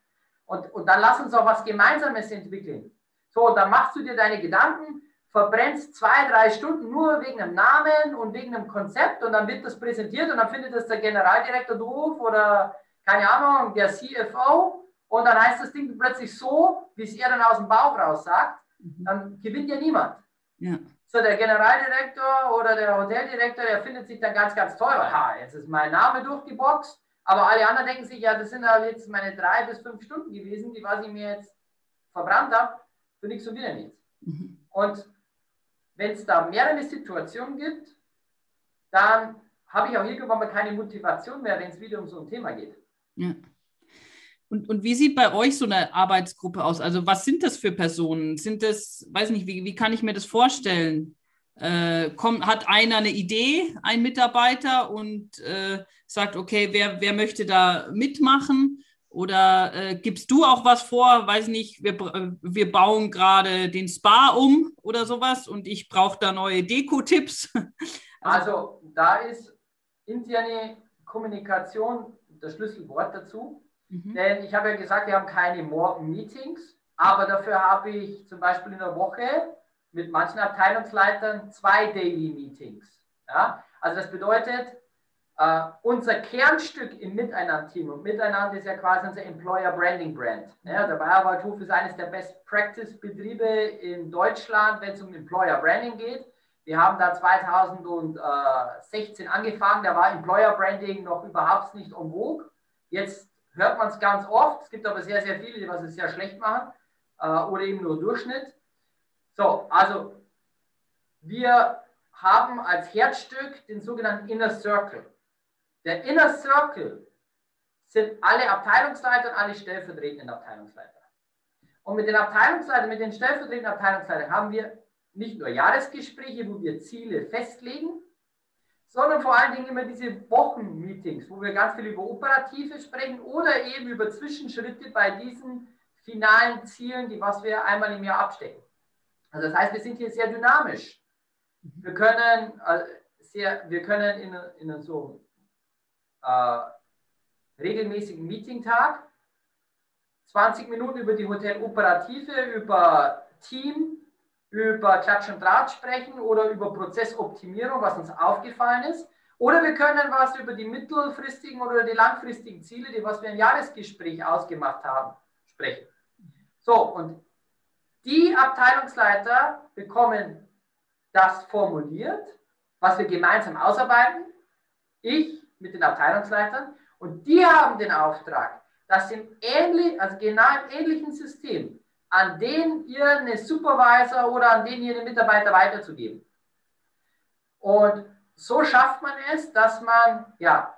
S3: Und, und dann lass uns auch was Gemeinsames entwickeln. So, dann machst du dir deine Gedanken, verbrennst zwei, drei Stunden nur wegen einem Namen und wegen einem Konzept und dann wird das präsentiert und dann findet das der Generaldirektor doof oder keine Ahnung, der CFO und dann heißt das Ding plötzlich so, wie es er dann aus dem Bauch raus sagt, mhm. dann gewinnt ja niemand. Ja. So, der Generaldirektor oder der Hoteldirektor, der findet sich dann ganz, ganz weil, ha, jetzt ist mein Name durchgeboxt, aber alle anderen denken sich, ja, das sind halt jetzt meine drei bis fünf Stunden gewesen, die was ich mir jetzt verbrannt habe, für nichts und wieder nichts. Mhm. Und wenn es da mehrere Situationen gibt, dann habe ich auch irgendwann mal keine Motivation mehr, wenn es wieder um so ein Thema geht.
S4: Ja. Und, und wie sieht bei euch so eine Arbeitsgruppe aus? Also was sind das für Personen? Sind das, weiß nicht, wie, wie kann ich mir das vorstellen? Äh, kommt, hat einer eine Idee, ein Mitarbeiter, und äh, sagt, okay, wer, wer möchte da mitmachen? Oder äh, gibst du auch was vor? Weiß nicht, wir, wir bauen gerade den Spa um oder sowas und ich brauche da neue Deko-Tipps.
S3: also da ist interne Kommunikation das Schlüsselwort dazu. Mhm. Denn ich habe ja gesagt, wir haben keine Morgen-Meetings, aber dafür habe ich zum Beispiel in der Woche mit manchen Abteilungsleitern zwei Daily Meetings. Ja? Also das bedeutet, Uh, unser Kernstück im Miteinander-Team und Miteinander ist ja quasi unser Employer Branding Brand. Ja, der Bayerwaldhof ist eines der Best Practice Betriebe in Deutschland, wenn es um Employer Branding geht. Wir haben da 2016 angefangen, da war Employer Branding noch überhaupt nicht en vogue. Jetzt hört man es ganz oft. Es gibt aber sehr, sehr viele, die was es sehr schlecht machen äh, oder eben nur Durchschnitt. So, also wir haben als Herzstück den sogenannten Inner Circle. Der Inner Circle sind alle Abteilungsleiter und alle stellvertretenden Abteilungsleiter. Und mit den Abteilungsleitern, mit den stellvertretenden Abteilungsleitern haben wir nicht nur Jahresgespräche, wo wir Ziele festlegen, sondern vor allen Dingen immer diese Wochenmeetings, wo wir ganz viel über Operative sprechen oder eben über Zwischenschritte bei diesen finalen Zielen, die was wir einmal im Jahr abstecken. Also das heißt, wir sind hier sehr dynamisch. Wir können, äh, sehr, wir können in, in so äh, regelmäßigen Meetingtag 20 Minuten über die Hoteloperative, über Team, über Klatsch und Draht sprechen oder über Prozessoptimierung, was uns aufgefallen ist. Oder wir können was über die mittelfristigen oder die langfristigen Ziele, die was wir im Jahresgespräch ausgemacht haben, sprechen. So, und die Abteilungsleiter bekommen das formuliert, was wir gemeinsam ausarbeiten. Ich mit den Abteilungsleitern. Und die haben den Auftrag, das im ähnlich, also genau im ähnlichen System an den ihr eine Supervisor oder an den ihr eine Mitarbeiter weiterzugeben. Und so schafft man es, dass man ja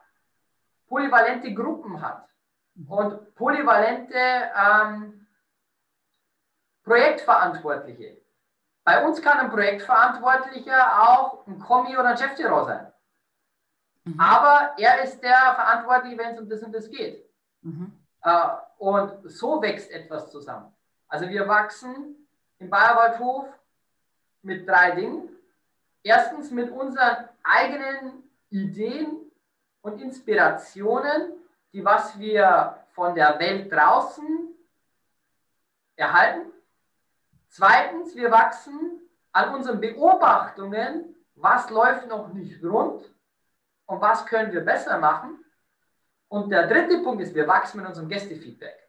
S3: polyvalente Gruppen hat und polyvalente ähm, Projektverantwortliche. Bei uns kann ein Projektverantwortlicher auch ein Kommi oder ein Cheftirol sein. Mhm. Aber er ist der Verantwortliche, wenn es um das und das geht. Mhm. Äh, und so wächst etwas zusammen. Also wir wachsen im Bayerwaldhof mit drei Dingen. Erstens mit unseren eigenen Ideen und Inspirationen, die was wir von der Welt draußen erhalten. Zweitens, wir wachsen an unseren Beobachtungen, was läuft noch nicht rund und was können wir besser machen. Und der dritte Punkt ist, wir wachsen mit unserem Gästefeedback.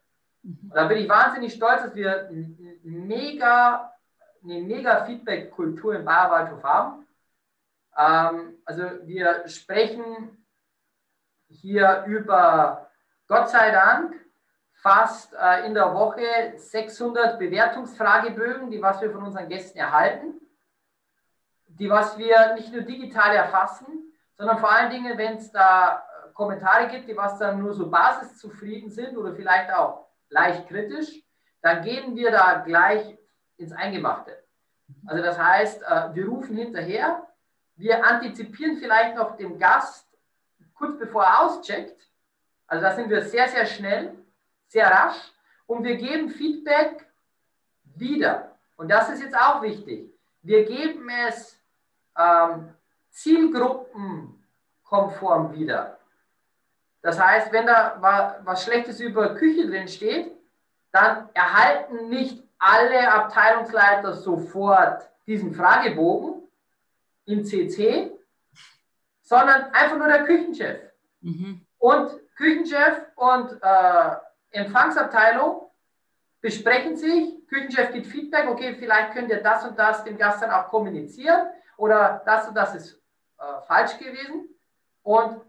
S3: Und da bin ich wahnsinnig stolz, dass wir mega, eine mega Feedback-Kultur im Bayerwaldhof haben. Ähm, also wir sprechen hier über, Gott sei Dank, fast äh, in der Woche 600 Bewertungsfragebögen, die was wir von unseren Gästen erhalten, die was wir nicht nur digital erfassen, sondern vor allen Dingen, wenn es da Kommentare gibt, die was dann nur so basiszufrieden sind oder vielleicht auch leicht kritisch, dann gehen wir da gleich ins Eingemachte. Also das heißt, äh, wir rufen hinterher, wir antizipieren vielleicht noch dem Gast kurz bevor er auscheckt. Also da sind wir sehr, sehr schnell sehr rasch und wir geben Feedback wieder. Und das ist jetzt auch wichtig. Wir geben es ähm, zielgruppenkonform wieder. Das heißt, wenn da was Schlechtes über Küche drin steht, dann erhalten nicht alle Abteilungsleiter sofort diesen Fragebogen im CC, sondern einfach nur der Küchenchef. Mhm. Und Küchenchef und äh, Empfangsabteilung besprechen sich, Küchenchef gibt Feedback, okay, vielleicht könnt ihr das und das dem Gast dann auch kommunizieren oder das und das ist äh, falsch gewesen. Und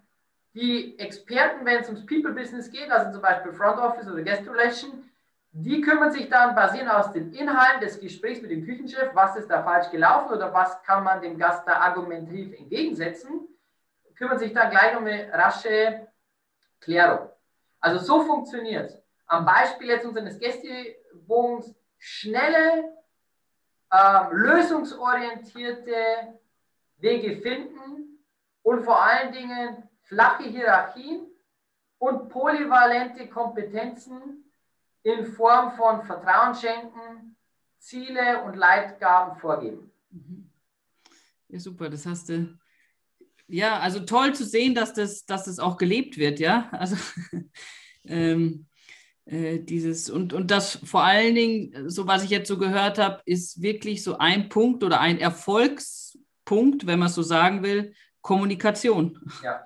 S3: die Experten, wenn es ums People-Business geht, also zum Beispiel Front Office oder Guest Relation, die kümmern sich dann basierend aus den Inhalten des Gesprächs mit dem Küchenchef, was ist da falsch gelaufen oder was kann man dem Gast da argumentativ entgegensetzen, kümmern sich dann gleich um eine rasche Klärung. Also so funktioniert es. Am Beispiel jetzt unseres Gästebogens schnelle, äh, lösungsorientierte Wege finden und vor allen Dingen flache Hierarchien und polyvalente Kompetenzen in Form von Vertrauen schenken, Ziele und Leitgaben vorgeben. Mhm.
S4: Ja, super, das hast du ja, also toll zu sehen, dass das, dass das auch gelebt wird, ja. Also ähm, äh, dieses und, und das vor allen Dingen, so was ich jetzt so gehört habe, ist wirklich so ein Punkt oder ein Erfolgspunkt, wenn man es so sagen will, Kommunikation.
S3: Ja.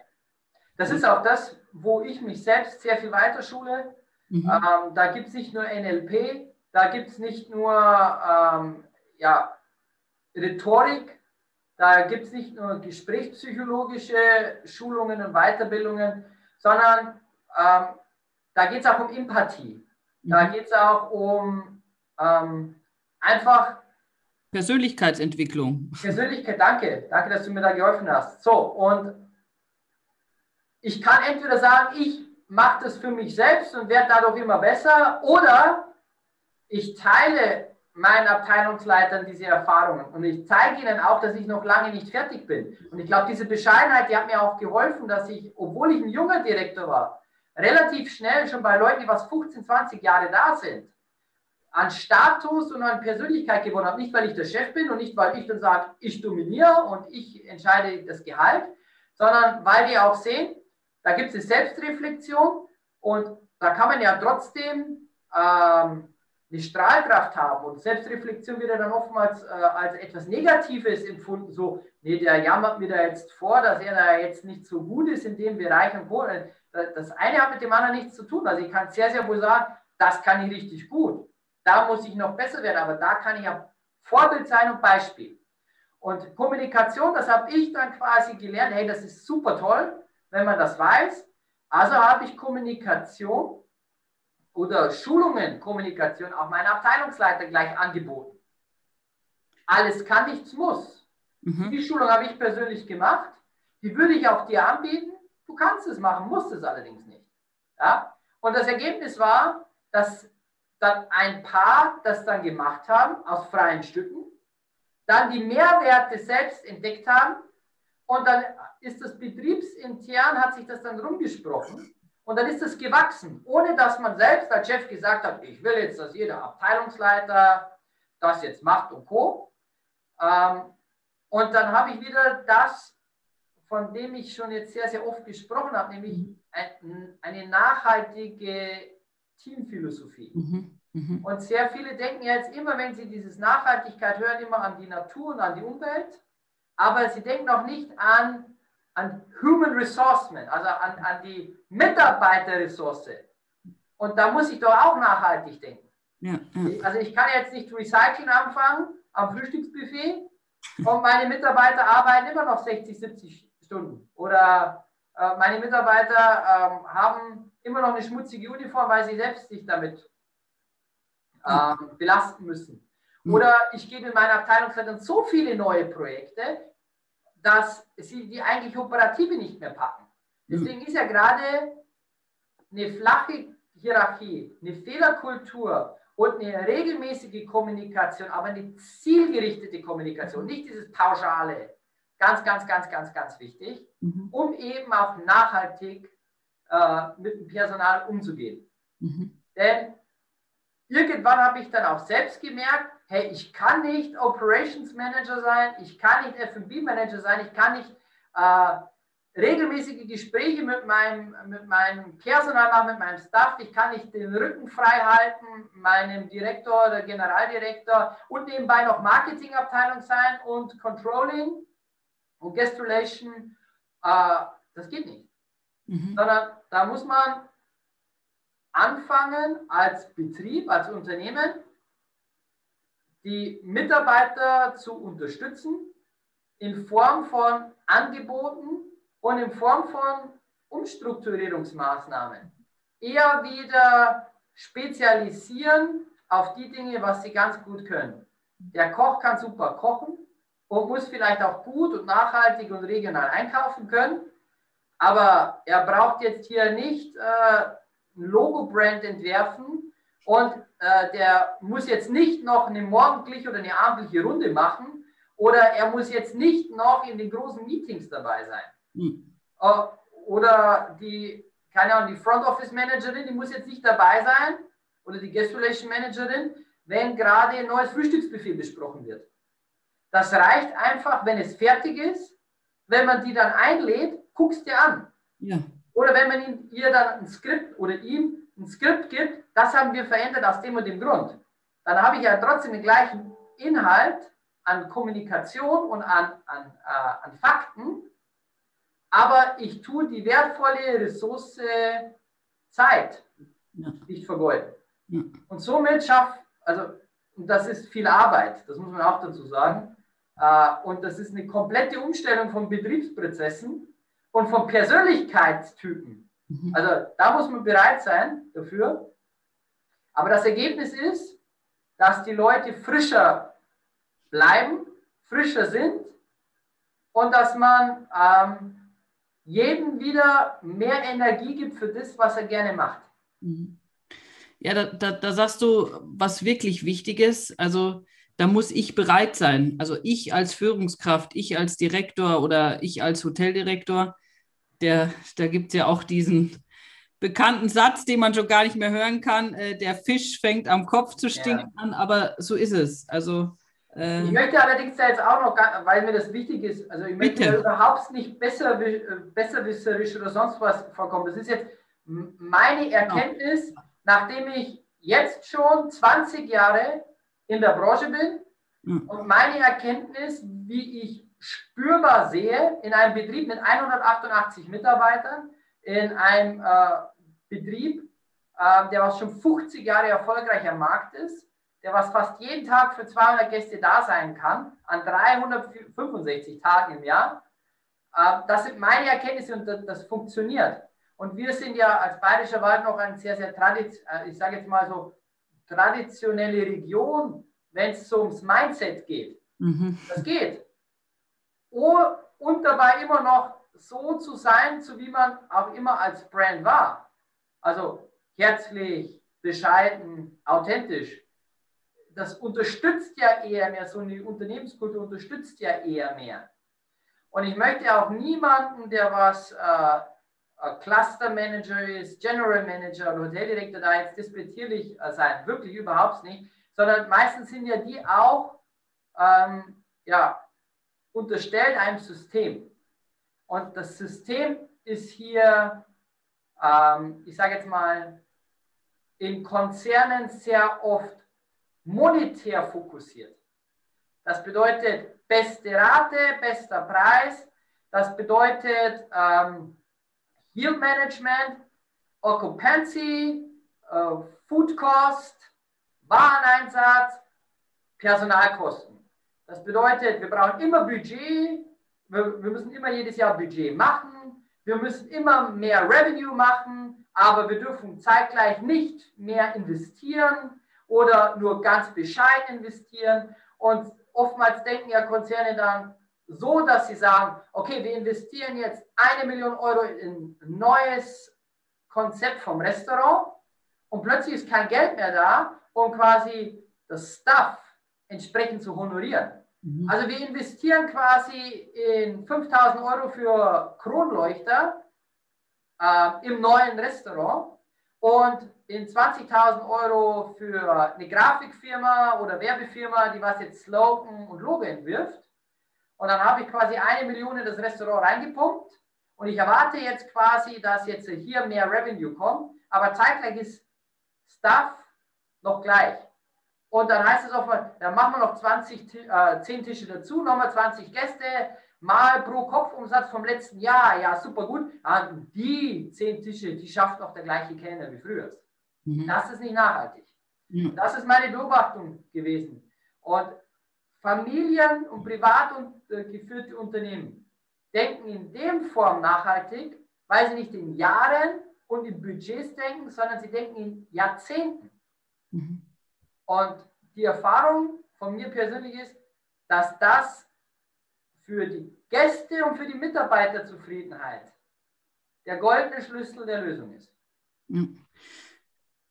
S3: Das ist auch das, wo ich mich selbst sehr viel weiterschule. Mhm. Ähm, da gibt es nicht nur NLP, da gibt es nicht nur ähm, ja, Rhetorik, da gibt es nicht nur gesprächspsychologische Schulungen und Weiterbildungen, sondern ähm, da geht es auch um Empathie. Da mhm. geht es auch um ähm, einfach
S4: Persönlichkeitsentwicklung.
S3: Persönlichkeit, danke. Danke, dass du mir da geholfen hast. So, und ich kann entweder sagen, ich mache das für mich selbst und werde dadurch immer besser, oder ich teile meinen Abteilungsleitern diese Erfahrungen. Und ich zeige ihnen auch, dass ich noch lange nicht fertig bin. Und ich glaube, diese Bescheidenheit, die hat mir auch geholfen, dass ich, obwohl ich ein junger Direktor war, relativ schnell schon bei Leuten, die was 15, 20 Jahre da sind, an Status und an Persönlichkeit gewonnen habe. Nicht, weil ich der Chef bin und nicht, weil ich dann sage, ich dominiere und ich entscheide das Gehalt, sondern weil die auch sehen, da gibt es eine Selbstreflexion und da kann man ja trotzdem ähm, eine Strahlkraft haben. Und Selbstreflexion wird ja dann oftmals äh, als etwas Negatives empfunden. So, nee, der jammert mir da jetzt vor, dass er da jetzt nicht so gut ist in dem Bereich und Co. Das eine hat mit dem anderen nichts zu tun. Also ich kann sehr, sehr wohl sagen, das kann ich richtig gut. Da muss ich noch besser werden, aber da kann ich ja Vorbild sein und Beispiel. Und Kommunikation, das habe ich dann quasi gelernt, hey, das ist super toll, wenn man das weiß. Also habe ich Kommunikation oder Schulungen, Kommunikation auch meinen Abteilungsleiter gleich angeboten. Alles kann, nichts muss. Mhm. Die Schulung habe ich persönlich gemacht. Die würde ich auch dir anbieten. Du kannst es machen, musst es allerdings nicht. Ja? Und das Ergebnis war, dass dann ein Paar das dann gemacht haben aus freien Stücken, dann die Mehrwerte selbst entdeckt haben und dann ist das betriebsintern, hat sich das dann rumgesprochen und dann ist es gewachsen, ohne dass man selbst als Chef gesagt hat, ich will jetzt, dass jeder Abteilungsleiter das jetzt macht und Co. Ähm, und dann habe ich wieder das, von dem ich schon jetzt sehr, sehr oft gesprochen habe, nämlich mhm. ein, eine nachhaltige Teamphilosophie. Mhm. Mhm. Und sehr viele denken jetzt immer, wenn sie dieses Nachhaltigkeit hören, immer an die Natur und an die Umwelt, aber sie denken auch nicht an, an Human Resourcement, also an, an die Mitarbeiterressource. Und da muss ich doch auch nachhaltig denken. Ja, ja. Also ich kann jetzt nicht Recycling anfangen am Frühstücksbuffet und meine Mitarbeiter arbeiten immer noch 60, 70 Stunden. Oder äh, meine Mitarbeiter äh, haben immer noch eine schmutzige Uniform, weil sie selbst sich damit äh, belasten müssen. Oder ich gebe in meiner Abteilungsleitung so viele neue Projekte, dass sie die eigentlich Operative nicht mehr packen. Deswegen ist ja gerade eine flache Hierarchie, eine Fehlerkultur und eine regelmäßige Kommunikation, aber eine zielgerichtete Kommunikation, nicht dieses pauschale, ganz, ganz, ganz, ganz, ganz wichtig, mhm. um eben auch nachhaltig äh, mit dem Personal umzugehen. Mhm. Denn irgendwann habe ich dann auch selbst gemerkt, hey, ich kann nicht Operations Manager sein, ich kann nicht F&B Manager sein, ich kann nicht äh, regelmäßige Gespräche mit meinem, mit meinem Personal machen, mit meinem Staff. Ich kann nicht den Rücken frei halten, meinem Direktor oder Generaldirektor und nebenbei noch Marketingabteilung sein und Controlling und Guest Relation. Äh, das geht nicht. Mhm. Sondern da muss man anfangen als Betrieb, als Unternehmen, die Mitarbeiter zu unterstützen in Form von Angeboten, und in Form von Umstrukturierungsmaßnahmen eher wieder spezialisieren auf die Dinge, was sie ganz gut können. Der Koch kann super kochen und muss vielleicht auch gut und nachhaltig und regional einkaufen können, aber er braucht jetzt hier nicht äh, ein Logo-Brand entwerfen und äh, der muss jetzt nicht noch eine morgendliche oder eine abendliche Runde machen oder er muss jetzt nicht noch in den großen Meetings dabei sein. Hm. Äh, oder die, keine Ahnung, die Front Office Managerin, die muss jetzt nicht dabei sein, oder die Guest Relation Managerin, wenn gerade ein neues Frühstücksbuffet besprochen wird. Das reicht einfach, wenn es fertig ist, wenn man die dann einlädt, guckst dir an. Ja. Oder wenn man ihn, ihr dann ein Skript oder ihm ein Skript gibt, das haben wir verändert aus dem und dem Grund. Dann habe ich ja trotzdem den gleichen Inhalt an Kommunikation und an, an, äh, an Fakten, aber ich tue die wertvolle Ressource Zeit ja. nicht vergeuden. Ja. Und somit schafft, also, und das ist viel Arbeit, das muss man auch dazu sagen, äh, und das ist eine komplette Umstellung von Betriebsprozessen und von Persönlichkeitstypen. Mhm. Also da muss man bereit sein dafür. Aber das Ergebnis ist, dass die Leute frischer bleiben, frischer sind und dass man ähm, jedem wieder mehr Energie gibt für das, was er gerne macht. Mhm.
S4: Ja, da, da, da sagst du was wirklich Wichtiges. Also da muss ich bereit sein. Also ich als Führungskraft, ich als Direktor oder ich als Hoteldirektor, der, da gibt es ja auch diesen bekannten Satz, den man schon gar nicht mehr hören kann, äh, der Fisch fängt am Kopf zu stinken ja. an, aber so ist es. Also
S3: äh, ich möchte allerdings da jetzt auch noch, weil mir das wichtig ist, also ich möchte überhaupt nicht besser, äh, besserwisserisch oder sonst was vorkommen. Das ist jetzt meine genau. Erkenntnis, nachdem ich jetzt schon 20 Jahre in der Branche bin mhm. und meine Erkenntnis, wie ich spürbar sehe, in einem Betrieb mit 188 Mitarbeitern, in einem äh, Betrieb, äh, der was schon 50 Jahre erfolgreich am Markt ist, der was fast jeden Tag für 200 Gäste da sein kann, an 365 Tagen im Jahr. Ähm, das sind meine Erkenntnisse und das funktioniert. Und wir sind ja als Bayerischer Wald noch ein sehr, sehr traditionell, äh, ich sage jetzt mal so, traditionelle Region, wenn es so ums Mindset geht. Mhm. Das geht. Und dabei immer noch so zu sein, so wie man auch immer als Brand war. Also herzlich, bescheiden, authentisch das unterstützt ja eher mehr, so eine Unternehmenskultur unterstützt ja eher mehr. Und ich möchte auch niemanden, der was äh, Cluster Manager ist, General Manager oder Hoteldirektor da jetzt disputierlich äh, sein, wirklich überhaupt nicht, sondern meistens sind ja die auch ähm, ja, unterstellt einem System. Und das System ist hier, ähm, ich sage jetzt mal, in Konzernen sehr oft monetär fokussiert. Das bedeutet beste Rate, bester Preis. Das bedeutet ähm, Yield Management, Occupancy, äh, Food Cost, Wareneinsatz, Personalkosten. Das bedeutet, wir brauchen immer Budget, wir, wir müssen immer jedes Jahr Budget machen, wir müssen immer mehr Revenue machen, aber wir dürfen zeitgleich nicht mehr investieren oder nur ganz bescheiden investieren. Und oftmals denken ja Konzerne dann so, dass sie sagen, okay, wir investieren jetzt eine Million Euro in ein neues Konzept vom Restaurant und plötzlich ist kein Geld mehr da, um quasi das Stuff entsprechend zu honorieren. Mhm. Also wir investieren quasi in 5000 Euro für Kronleuchter äh, im neuen Restaurant und in 20.000 Euro für eine Grafikfirma oder Werbefirma, die was jetzt Slogan und Logo entwirft. Und dann habe ich quasi eine Million in das Restaurant reingepumpt und ich erwarte jetzt quasi, dass jetzt hier mehr Revenue kommt, aber zeitgleich ist Stuff noch gleich. Und dann heißt es auch mal, dann machen wir noch 20, äh, 10 Tische dazu, nochmal 20 Gäste, mal pro Kopfumsatz vom letzten Jahr. Ja, super gut. Ja, die 10 Tische, die schafft auch der gleiche Kellner wie früher. Mhm. Das ist nicht nachhaltig. Mhm. Das ist meine Beobachtung gewesen. Und Familien und privat äh, geführte Unternehmen denken in dem Form nachhaltig, weil sie nicht in Jahren und in Budgets denken, sondern sie denken in Jahrzehnten. Mhm. Und die Erfahrung von mir persönlich ist, dass das für die Gäste und für die Mitarbeiterzufriedenheit der goldene Schlüssel der Lösung ist.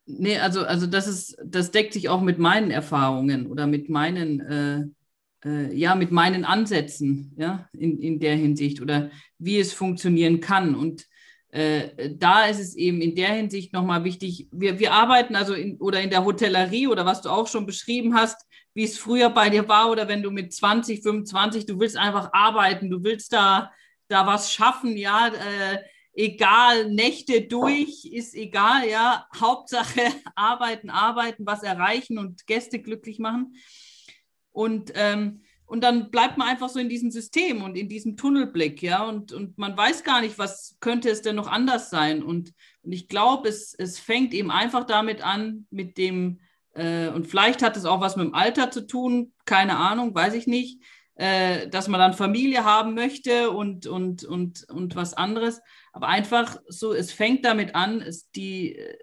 S4: Nee, also, also das ist, das deckt sich auch mit meinen Erfahrungen oder mit meinen, äh, äh, ja, mit meinen Ansätzen, ja, in, in der Hinsicht oder wie es funktionieren kann. Und äh, da ist es eben in der Hinsicht nochmal wichtig, wir, wir arbeiten also in, oder in der Hotellerie oder was du auch schon beschrieben hast, wie es früher bei dir war oder wenn du mit 20, 25, du willst einfach arbeiten, du willst da, da was schaffen, ja, äh, egal, Nächte durch, ist egal, ja, Hauptsache arbeiten, arbeiten, was erreichen und Gäste glücklich machen. Und ähm, und dann bleibt man einfach so in diesem System und in diesem Tunnelblick, ja, und, und man weiß gar nicht, was könnte es denn noch anders sein. Und, und ich glaube, es, es fängt eben einfach damit an, mit dem, äh, und vielleicht hat es auch was mit dem Alter zu tun, keine Ahnung, weiß ich nicht, äh, dass man dann Familie haben möchte und, und, und, und was anderes. Aber einfach so, es fängt damit an, es die, äh,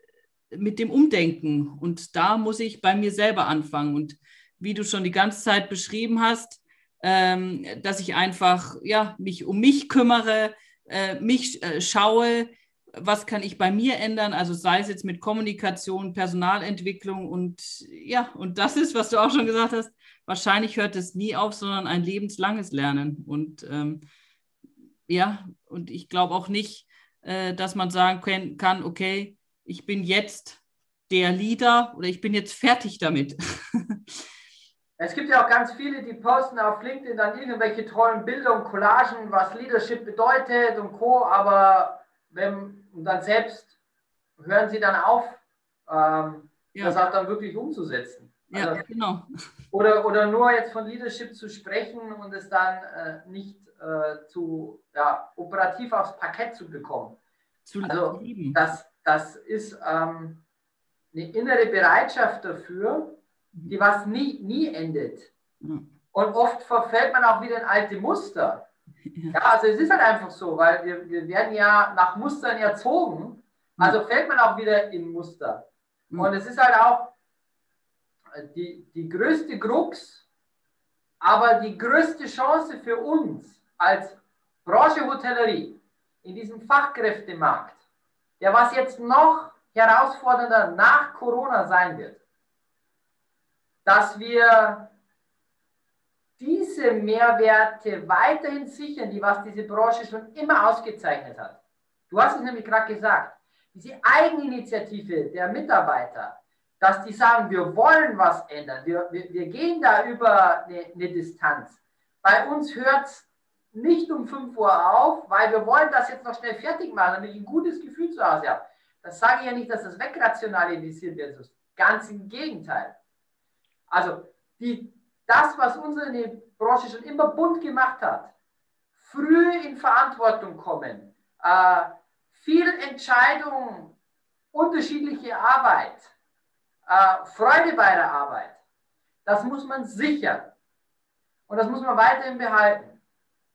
S4: mit dem Umdenken. Und da muss ich bei mir selber anfangen. Und wie du schon die ganze Zeit beschrieben hast, ähm, dass ich einfach ja, mich um mich kümmere, äh, mich äh, schaue, was kann ich bei mir ändern, also sei es jetzt mit Kommunikation, Personalentwicklung und ja, und das ist, was du auch schon gesagt hast, wahrscheinlich hört es nie auf, sondern ein lebenslanges Lernen. Und ähm, ja, und ich glaube auch nicht, äh, dass man sagen kann, okay, ich bin jetzt der Leader oder ich bin jetzt fertig damit.
S3: Es gibt ja auch ganz viele, die posten auf LinkedIn dann irgendwelche tollen Bilder und Collagen, was Leadership bedeutet und Co. Aber wenn und dann selbst hören sie dann auf, ähm, ja. das auch dann wirklich umzusetzen.
S4: Ja, also, genau.
S3: Oder, oder nur jetzt von Leadership zu sprechen und es dann äh, nicht äh, zu ja, operativ aufs Parkett zu bekommen. Zu also das, das ist ähm, eine innere Bereitschaft dafür, die was nie, nie endet. Und oft verfällt man auch wieder in alte Muster. Ja, also es ist halt einfach so, weil wir, wir werden ja nach Mustern erzogen. Also fällt man auch wieder in Muster. Und es ist halt auch die, die größte Krux, aber die größte Chance für uns als Branche Hotellerie in diesem Fachkräftemarkt, der was jetzt noch herausfordernder nach Corona sein wird, dass wir diese Mehrwerte weiterhin sichern, die was diese Branche schon immer ausgezeichnet hat. Du hast es nämlich gerade gesagt, diese Eigeninitiative der Mitarbeiter, dass die sagen, wir wollen was ändern. Wir, wir, wir gehen da über eine, eine Distanz. Bei uns hört es nicht um 5 Uhr auf, weil wir wollen das jetzt noch schnell fertig machen, damit ich ein gutes Gefühl zu Hause habe. Das sage ich ja nicht, dass das wegrationalisiert wird. Ganz im Gegenteil. Also die, das, was unsere Branche schon immer bunt gemacht hat, früh in Verantwortung kommen, äh, viel Entscheidung, unterschiedliche Arbeit, äh, Freude bei der Arbeit, das muss man sichern. Und das muss man weiterhin behalten.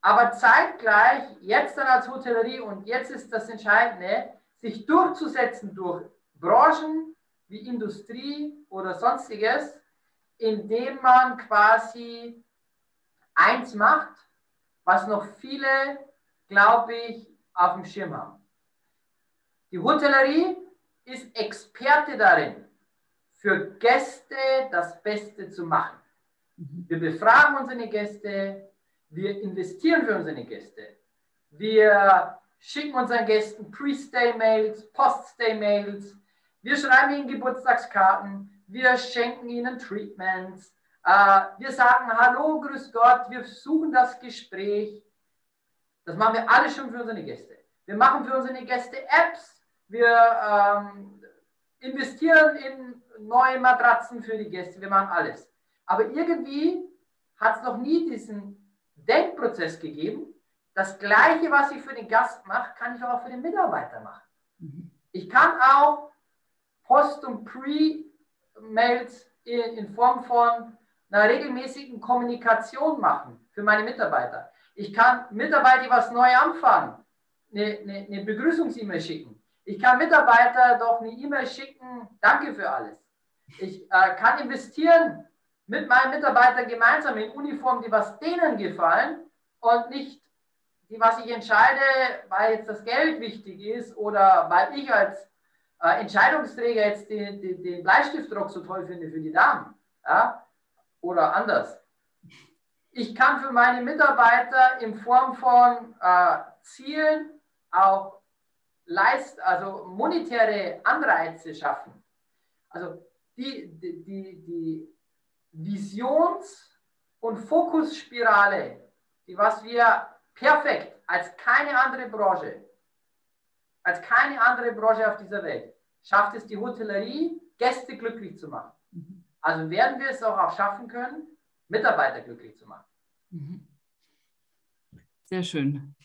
S3: Aber zeitgleich, jetzt dann als Hotellerie, und jetzt ist das Entscheidende, sich durchzusetzen durch Branchen wie Industrie oder sonstiges, indem man quasi eins macht, was noch viele, glaube ich, auf dem Schirm haben. Die Hotellerie ist Experte darin, für Gäste das Beste zu machen. Mhm. Wir befragen unsere Gäste, wir investieren für unsere Gäste, wir schicken unseren Gästen Pre-Stay-Mails, Post-Stay-Mails, wir schreiben ihnen Geburtstagskarten, wir schenken ihnen Treatments, äh, wir sagen Hallo, grüß Gott, wir suchen das Gespräch. Das machen wir alles schon für unsere Gäste. Wir machen für unsere Gäste Apps, wir ähm, investieren in neue Matratzen für die Gäste, wir machen alles. Aber irgendwie hat es noch nie diesen Denkprozess gegeben. Das Gleiche, was ich für den Gast mache, kann ich auch für den Mitarbeiter machen. Mhm. Ich kann auch Post- und Pre- Mails in Form von einer regelmäßigen Kommunikation machen für meine Mitarbeiter. Ich kann Mitarbeiter, die was neu anfangen, eine, eine, eine Begrüßungs-E-Mail schicken. Ich kann Mitarbeiter doch eine E-Mail schicken, danke für alles. Ich äh, kann investieren mit meinen Mitarbeitern gemeinsam in Uniformen, die was denen gefallen und nicht die, was ich entscheide, weil jetzt das Geld wichtig ist oder weil ich als äh, Entscheidungsträger jetzt den, den, den, Bleistiftrock so toll finde für die Damen. Ja? Oder anders. Ich kann für meine Mitarbeiter in Form von äh, Zielen auch Leist, also monetäre Anreize schaffen. Also die, die, die, die Visions- und Fokusspirale, die was wir perfekt als keine andere Branche als keine andere Branche auf dieser Welt schafft es die Hotellerie, Gäste glücklich zu machen. Mhm. Also werden wir es auch, auch schaffen können, Mitarbeiter glücklich zu machen. Mhm.
S4: Sehr schön.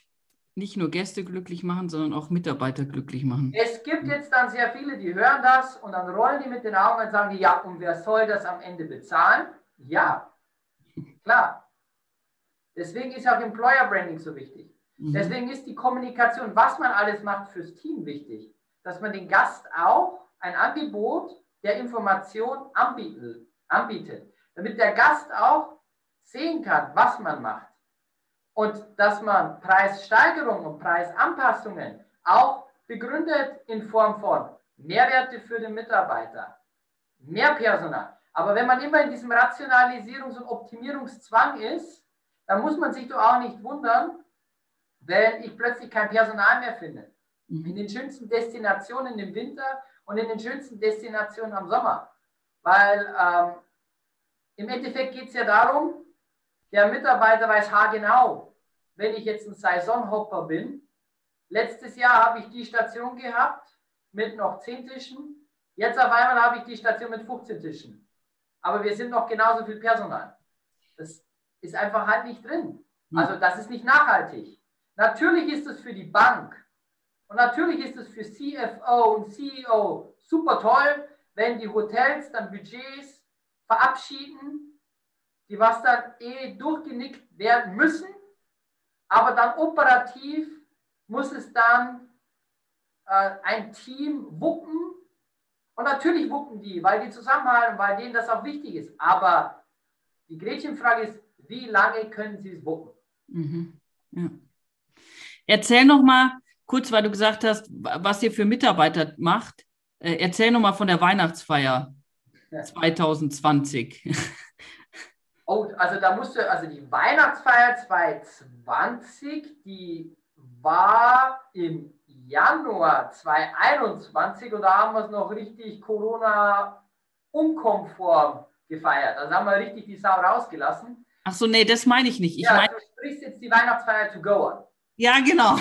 S4: Nicht nur Gäste glücklich machen, sondern auch Mitarbeiter glücklich machen.
S3: Es gibt jetzt dann sehr viele, die hören das und dann rollen die mit den Augen und sagen, ja, und wer soll das am Ende bezahlen? Ja, klar. Deswegen ist auch Employer Branding so wichtig. Mhm. Deswegen ist die Kommunikation, was man alles macht fürs Team wichtig, dass man den Gast auch ein Angebot der Information anbieten, anbietet, damit der Gast auch sehen kann, was man macht. Und dass man Preissteigerungen und Preisanpassungen auch begründet in Form von Mehrwerte für den Mitarbeiter, mehr Personal. Aber wenn man immer in diesem Rationalisierungs- und Optimierungszwang ist, dann muss man sich doch auch nicht wundern, wenn ich plötzlich kein Personal mehr finde. Mhm. In den schönsten Destinationen im Winter und in den schönsten Destinationen am Sommer. Weil ähm, im Endeffekt geht es ja darum, der Mitarbeiter weiß haargenau, wenn ich jetzt ein Saisonhopper bin. Letztes Jahr habe ich die Station gehabt mit noch 10 Tischen. Jetzt auf einmal habe ich die Station mit 15 Tischen. Aber wir sind noch genauso viel Personal. Das ist einfach halt nicht drin. Mhm. Also das ist nicht nachhaltig. Natürlich ist es für die Bank und natürlich ist es für CFO und CEO super toll, wenn die Hotels dann Budgets verabschieden, die was dann eh durchgenickt werden müssen, aber dann operativ muss es dann äh, ein Team wuppen und natürlich wuppen die, weil die zusammenhalten, weil denen das auch wichtig ist. Aber die Gretchenfrage ist, wie lange können sie es wuppen? Mhm.
S4: Ja. Erzähl noch mal kurz, weil du gesagt hast, was ihr für Mitarbeiter macht. Äh, erzähl noch mal von der Weihnachtsfeier 2020.
S3: Oh, also da musste, also die Weihnachtsfeier 2020, die war im Januar 2021 und da haben wir es noch richtig Corona unkonform gefeiert. Also haben wir richtig die Sau rausgelassen.
S4: Ach so, nee, das meine ich nicht. Ich
S3: ja,
S4: mein...
S3: du sprichst jetzt die Weihnachtsfeier to go an.
S4: Ja, genau.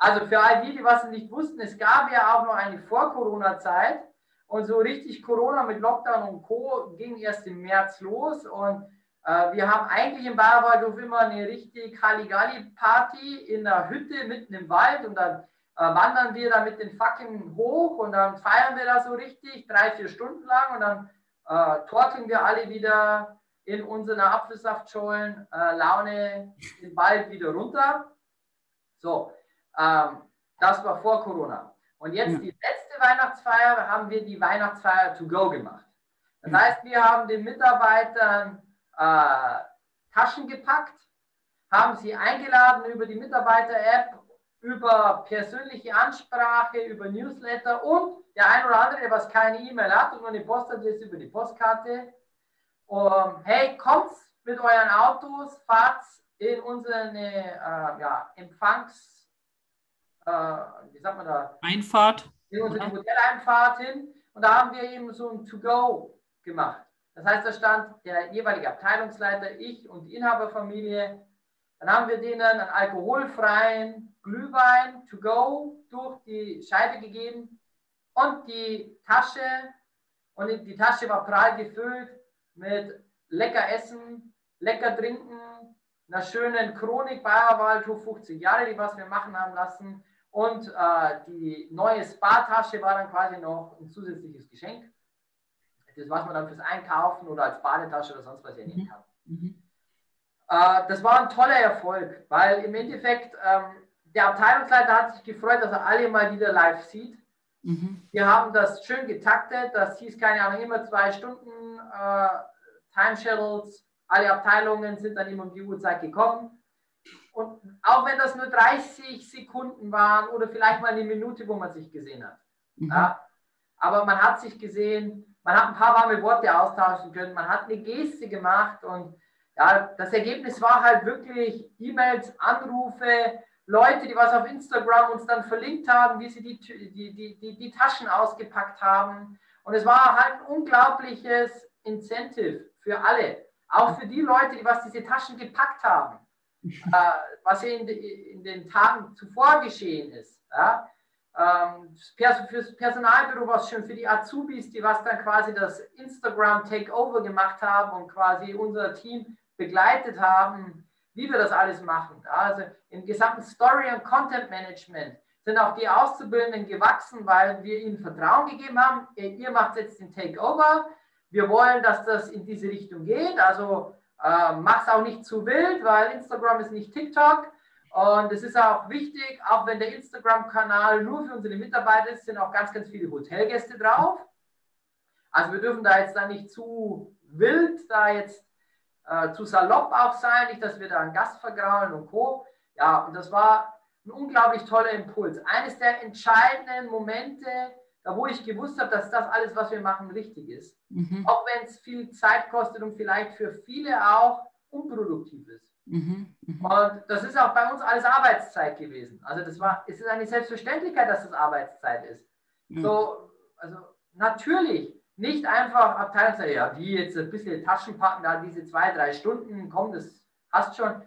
S3: also für all die, die was nicht wussten, es gab ja auch noch eine Vor-Corona-Zeit. Und so richtig Corona mit Lockdown und Co. ging erst im März los. Und äh, wir haben eigentlich im Bayerwaldhof immer eine richtig Halligalli-Party in der Hütte mitten im Wald. Und dann äh, wandern wir da mit den Fackeln hoch und dann feiern wir da so richtig, drei, vier Stunden lang. Und dann äh, torkeln wir alle wieder in unserer Apfelsaftschollen äh, Laune den Wald wieder runter. So, ähm, das war vor Corona. Und jetzt ja. die letzte Weihnachtsfeier haben wir die Weihnachtsfeier to go gemacht. Das heißt, wir haben den Mitarbeitern äh, Taschen gepackt, haben sie eingeladen über die Mitarbeiter-App, über persönliche Ansprache, über Newsletter und der ein oder andere, der was keine E-Mail hat und nur eine Postadresse über die Postkarte. Um, hey, kommt mit euren Autos, fahrt in unsere äh, ja, Empfangs, äh, wie sagt man da?
S4: Einfahrt.
S3: In unsere ja. Hoteleinfahrt hin. Und da haben wir eben so ein To-Go gemacht. Das heißt, da stand der jeweilige Abteilungsleiter, ich und die Inhaberfamilie. Dann haben wir denen einen alkoholfreien Glühwein to go durch die Scheibe gegeben und die Tasche. Und die Tasche war prall gefüllt mit lecker Essen, lecker Trinken, einer schönen Chronik Bayerwaldhof 50 Jahre, die was wir machen haben lassen. Und äh, die neue Spa-Tasche war dann quasi noch ein zusätzliches Geschenk das, was man dann fürs Einkaufen oder als Badetasche oder sonst was ja nehmen kann. Mhm. Äh, das war ein toller Erfolg, weil im Endeffekt ähm, der Abteilungsleiter hat sich gefreut, dass er alle mal wieder live sieht. Mhm. Wir haben das schön getaktet, das hieß keine Ahnung, immer zwei Stunden äh, Time Shuttles, alle Abteilungen sind dann immer um die Uhrzeit gekommen. Und auch wenn das nur 30 Sekunden waren oder vielleicht mal eine Minute, wo man sich gesehen hat. Mhm. Ja, aber man hat sich gesehen, man hat ein paar warme Worte austauschen können, man hat eine Geste gemacht und ja, das Ergebnis war halt wirklich E-Mails, Anrufe, Leute, die was auf Instagram uns dann verlinkt haben, wie sie die, die, die, die, die Taschen ausgepackt haben. Und es war halt ein unglaubliches Incentive für alle, auch für die Leute, die was diese Taschen gepackt haben, äh, was in, in den Tagen zuvor geschehen ist. Ja? Ähm, fürs Personalbüro war es schön, für die Azubis, die was dann quasi das Instagram Takeover gemacht haben und quasi unser Team begleitet haben, wie wir das alles machen. Also im gesamten Story- und Content-Management sind auch die Auszubildenden gewachsen, weil wir ihnen Vertrauen gegeben haben. Ihr macht jetzt den Takeover. Wir wollen, dass das in diese Richtung geht. Also äh, mach es auch nicht zu wild, weil Instagram ist nicht TikTok. Und es ist auch wichtig, auch wenn der Instagram-Kanal nur für unsere Mitarbeiter ist, sind auch ganz, ganz viele Hotelgäste drauf. Also wir dürfen da jetzt da nicht zu wild, da jetzt äh, zu salopp auch sein, nicht, dass wir da einen Gast vergraulen und Co. Ja, und das war ein unglaublich toller Impuls. Eines der entscheidenden Momente, da wo ich gewusst habe, dass das alles, was wir machen, richtig ist. Mhm. Auch wenn es viel Zeit kostet und vielleicht für viele auch unproduktiv ist. Mhm, mhm, Und das ist auch bei uns alles Arbeitszeit gewesen. Also das war, es ist eine Selbstverständlichkeit, dass das Arbeitszeit ist. So, also natürlich nicht einfach Abteilungszeit, ja, wie jetzt ein bisschen Taschen packen, da diese zwei, drei Stunden, komm, das hast schon.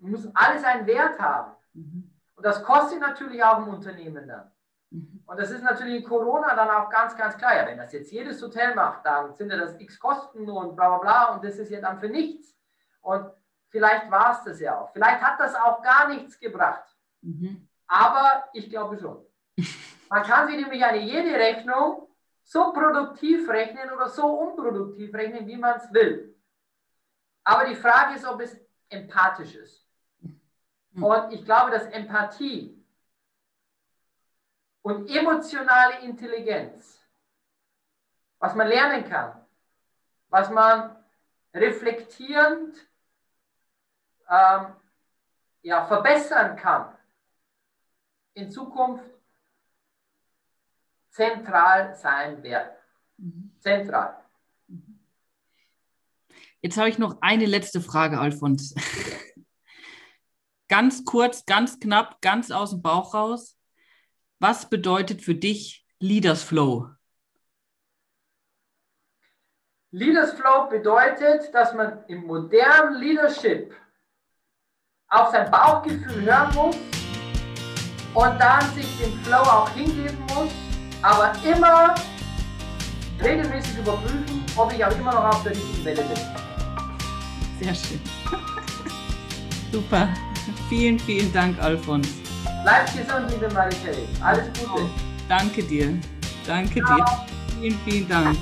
S3: Muss alles einen Wert haben. Mhm. Und das kostet natürlich auch im Unternehmen dann. Mhm. Und das ist natürlich in Corona dann auch ganz, ganz klar. Ja, wenn das jetzt jedes Hotel macht, dann sind ja das x Kosten und bla bla bla und das ist ja dann für nichts. Und Vielleicht war es das ja auch. Vielleicht hat das auch gar nichts gebracht. Mhm. Aber ich glaube schon. Man kann sich nämlich eine jede Rechnung so produktiv rechnen oder so unproduktiv rechnen, wie man es will. Aber die Frage ist, ob es empathisch ist. Mhm. Und ich glaube, dass Empathie und emotionale Intelligenz, was man lernen kann, was man reflektierend ähm, ja, verbessern kann, in Zukunft zentral sein werden. Mhm. Zentral.
S4: Jetzt habe ich noch eine letzte Frage, Alfons. ganz kurz, ganz knapp, ganz aus dem Bauch raus. Was bedeutet für dich Leaders Flow?
S3: Leaders Flow bedeutet, dass man im modernen Leadership auf sein Bauchgefühl hören muss und dann sich dem Flow auch hingeben muss, aber immer regelmäßig überprüfen, ob ich auch immer noch auf der richtigen Welle bin.
S2: Sehr schön. Super. Vielen, vielen Dank, Alfons.
S3: Bleibt gesund, liebe Marie-Therese. Alles Gute. Oh,
S2: danke dir. Danke Ciao. dir. Vielen, vielen Dank.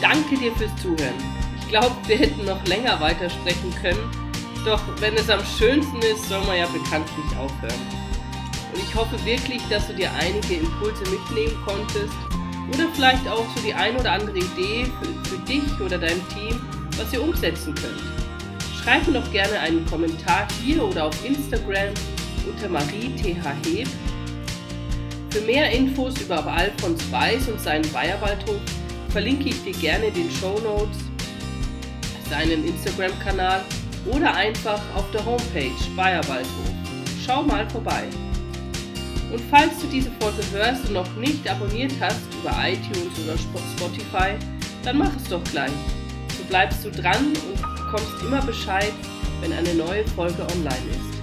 S2: Danke dir fürs Zuhören. Ich glaube, wir hätten noch länger weitersprechen können. Doch wenn es am schönsten ist, soll man ja bekanntlich aufhören. Und ich hoffe wirklich, dass du dir einige Impulse mitnehmen konntest oder vielleicht auch so die ein oder andere Idee für, für dich oder dein Team, was ihr umsetzen könnt. Schreib mir doch gerne einen Kommentar hier oder auf Instagram unter mariethheb. Für mehr Infos über Alfons Weiß und seinen Bayerwaldhof verlinke ich dir gerne den Show Notes, seinen Instagram-Kanal oder einfach auf der Homepage Bayerwaldhof. Schau mal vorbei. Und falls du diese Folge hörst und noch nicht abonniert hast über iTunes oder Spotify, dann mach es doch gleich. So bleibst du dran und bekommst immer Bescheid, wenn eine neue Folge online ist.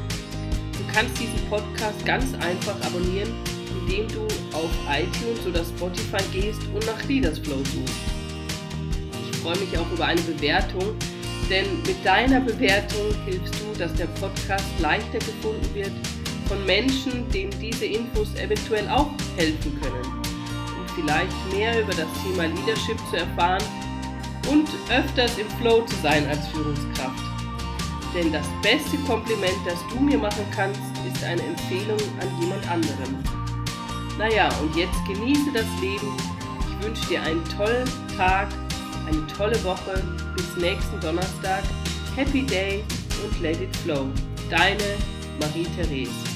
S2: Du kannst diesen Podcast ganz einfach abonnieren, indem du auf iTunes oder Spotify gehst und nach Leaders Flow suchst. Ich freue mich auch über eine Bewertung, denn mit deiner Bewertung hilfst du, dass der Podcast leichter gefunden wird von Menschen, denen diese Infos eventuell auch helfen können, um vielleicht mehr über das Thema Leadership zu erfahren und öfters im Flow zu sein als Führungskraft. Denn das beste Kompliment, das du mir machen kannst, ist eine Empfehlung an jemand anderen. Naja, und jetzt genieße das Leben. Ich wünsche dir einen tollen Tag, eine tolle Woche. Bis nächsten Donnerstag. Happy Day und let it flow. Deine Marie-Therese.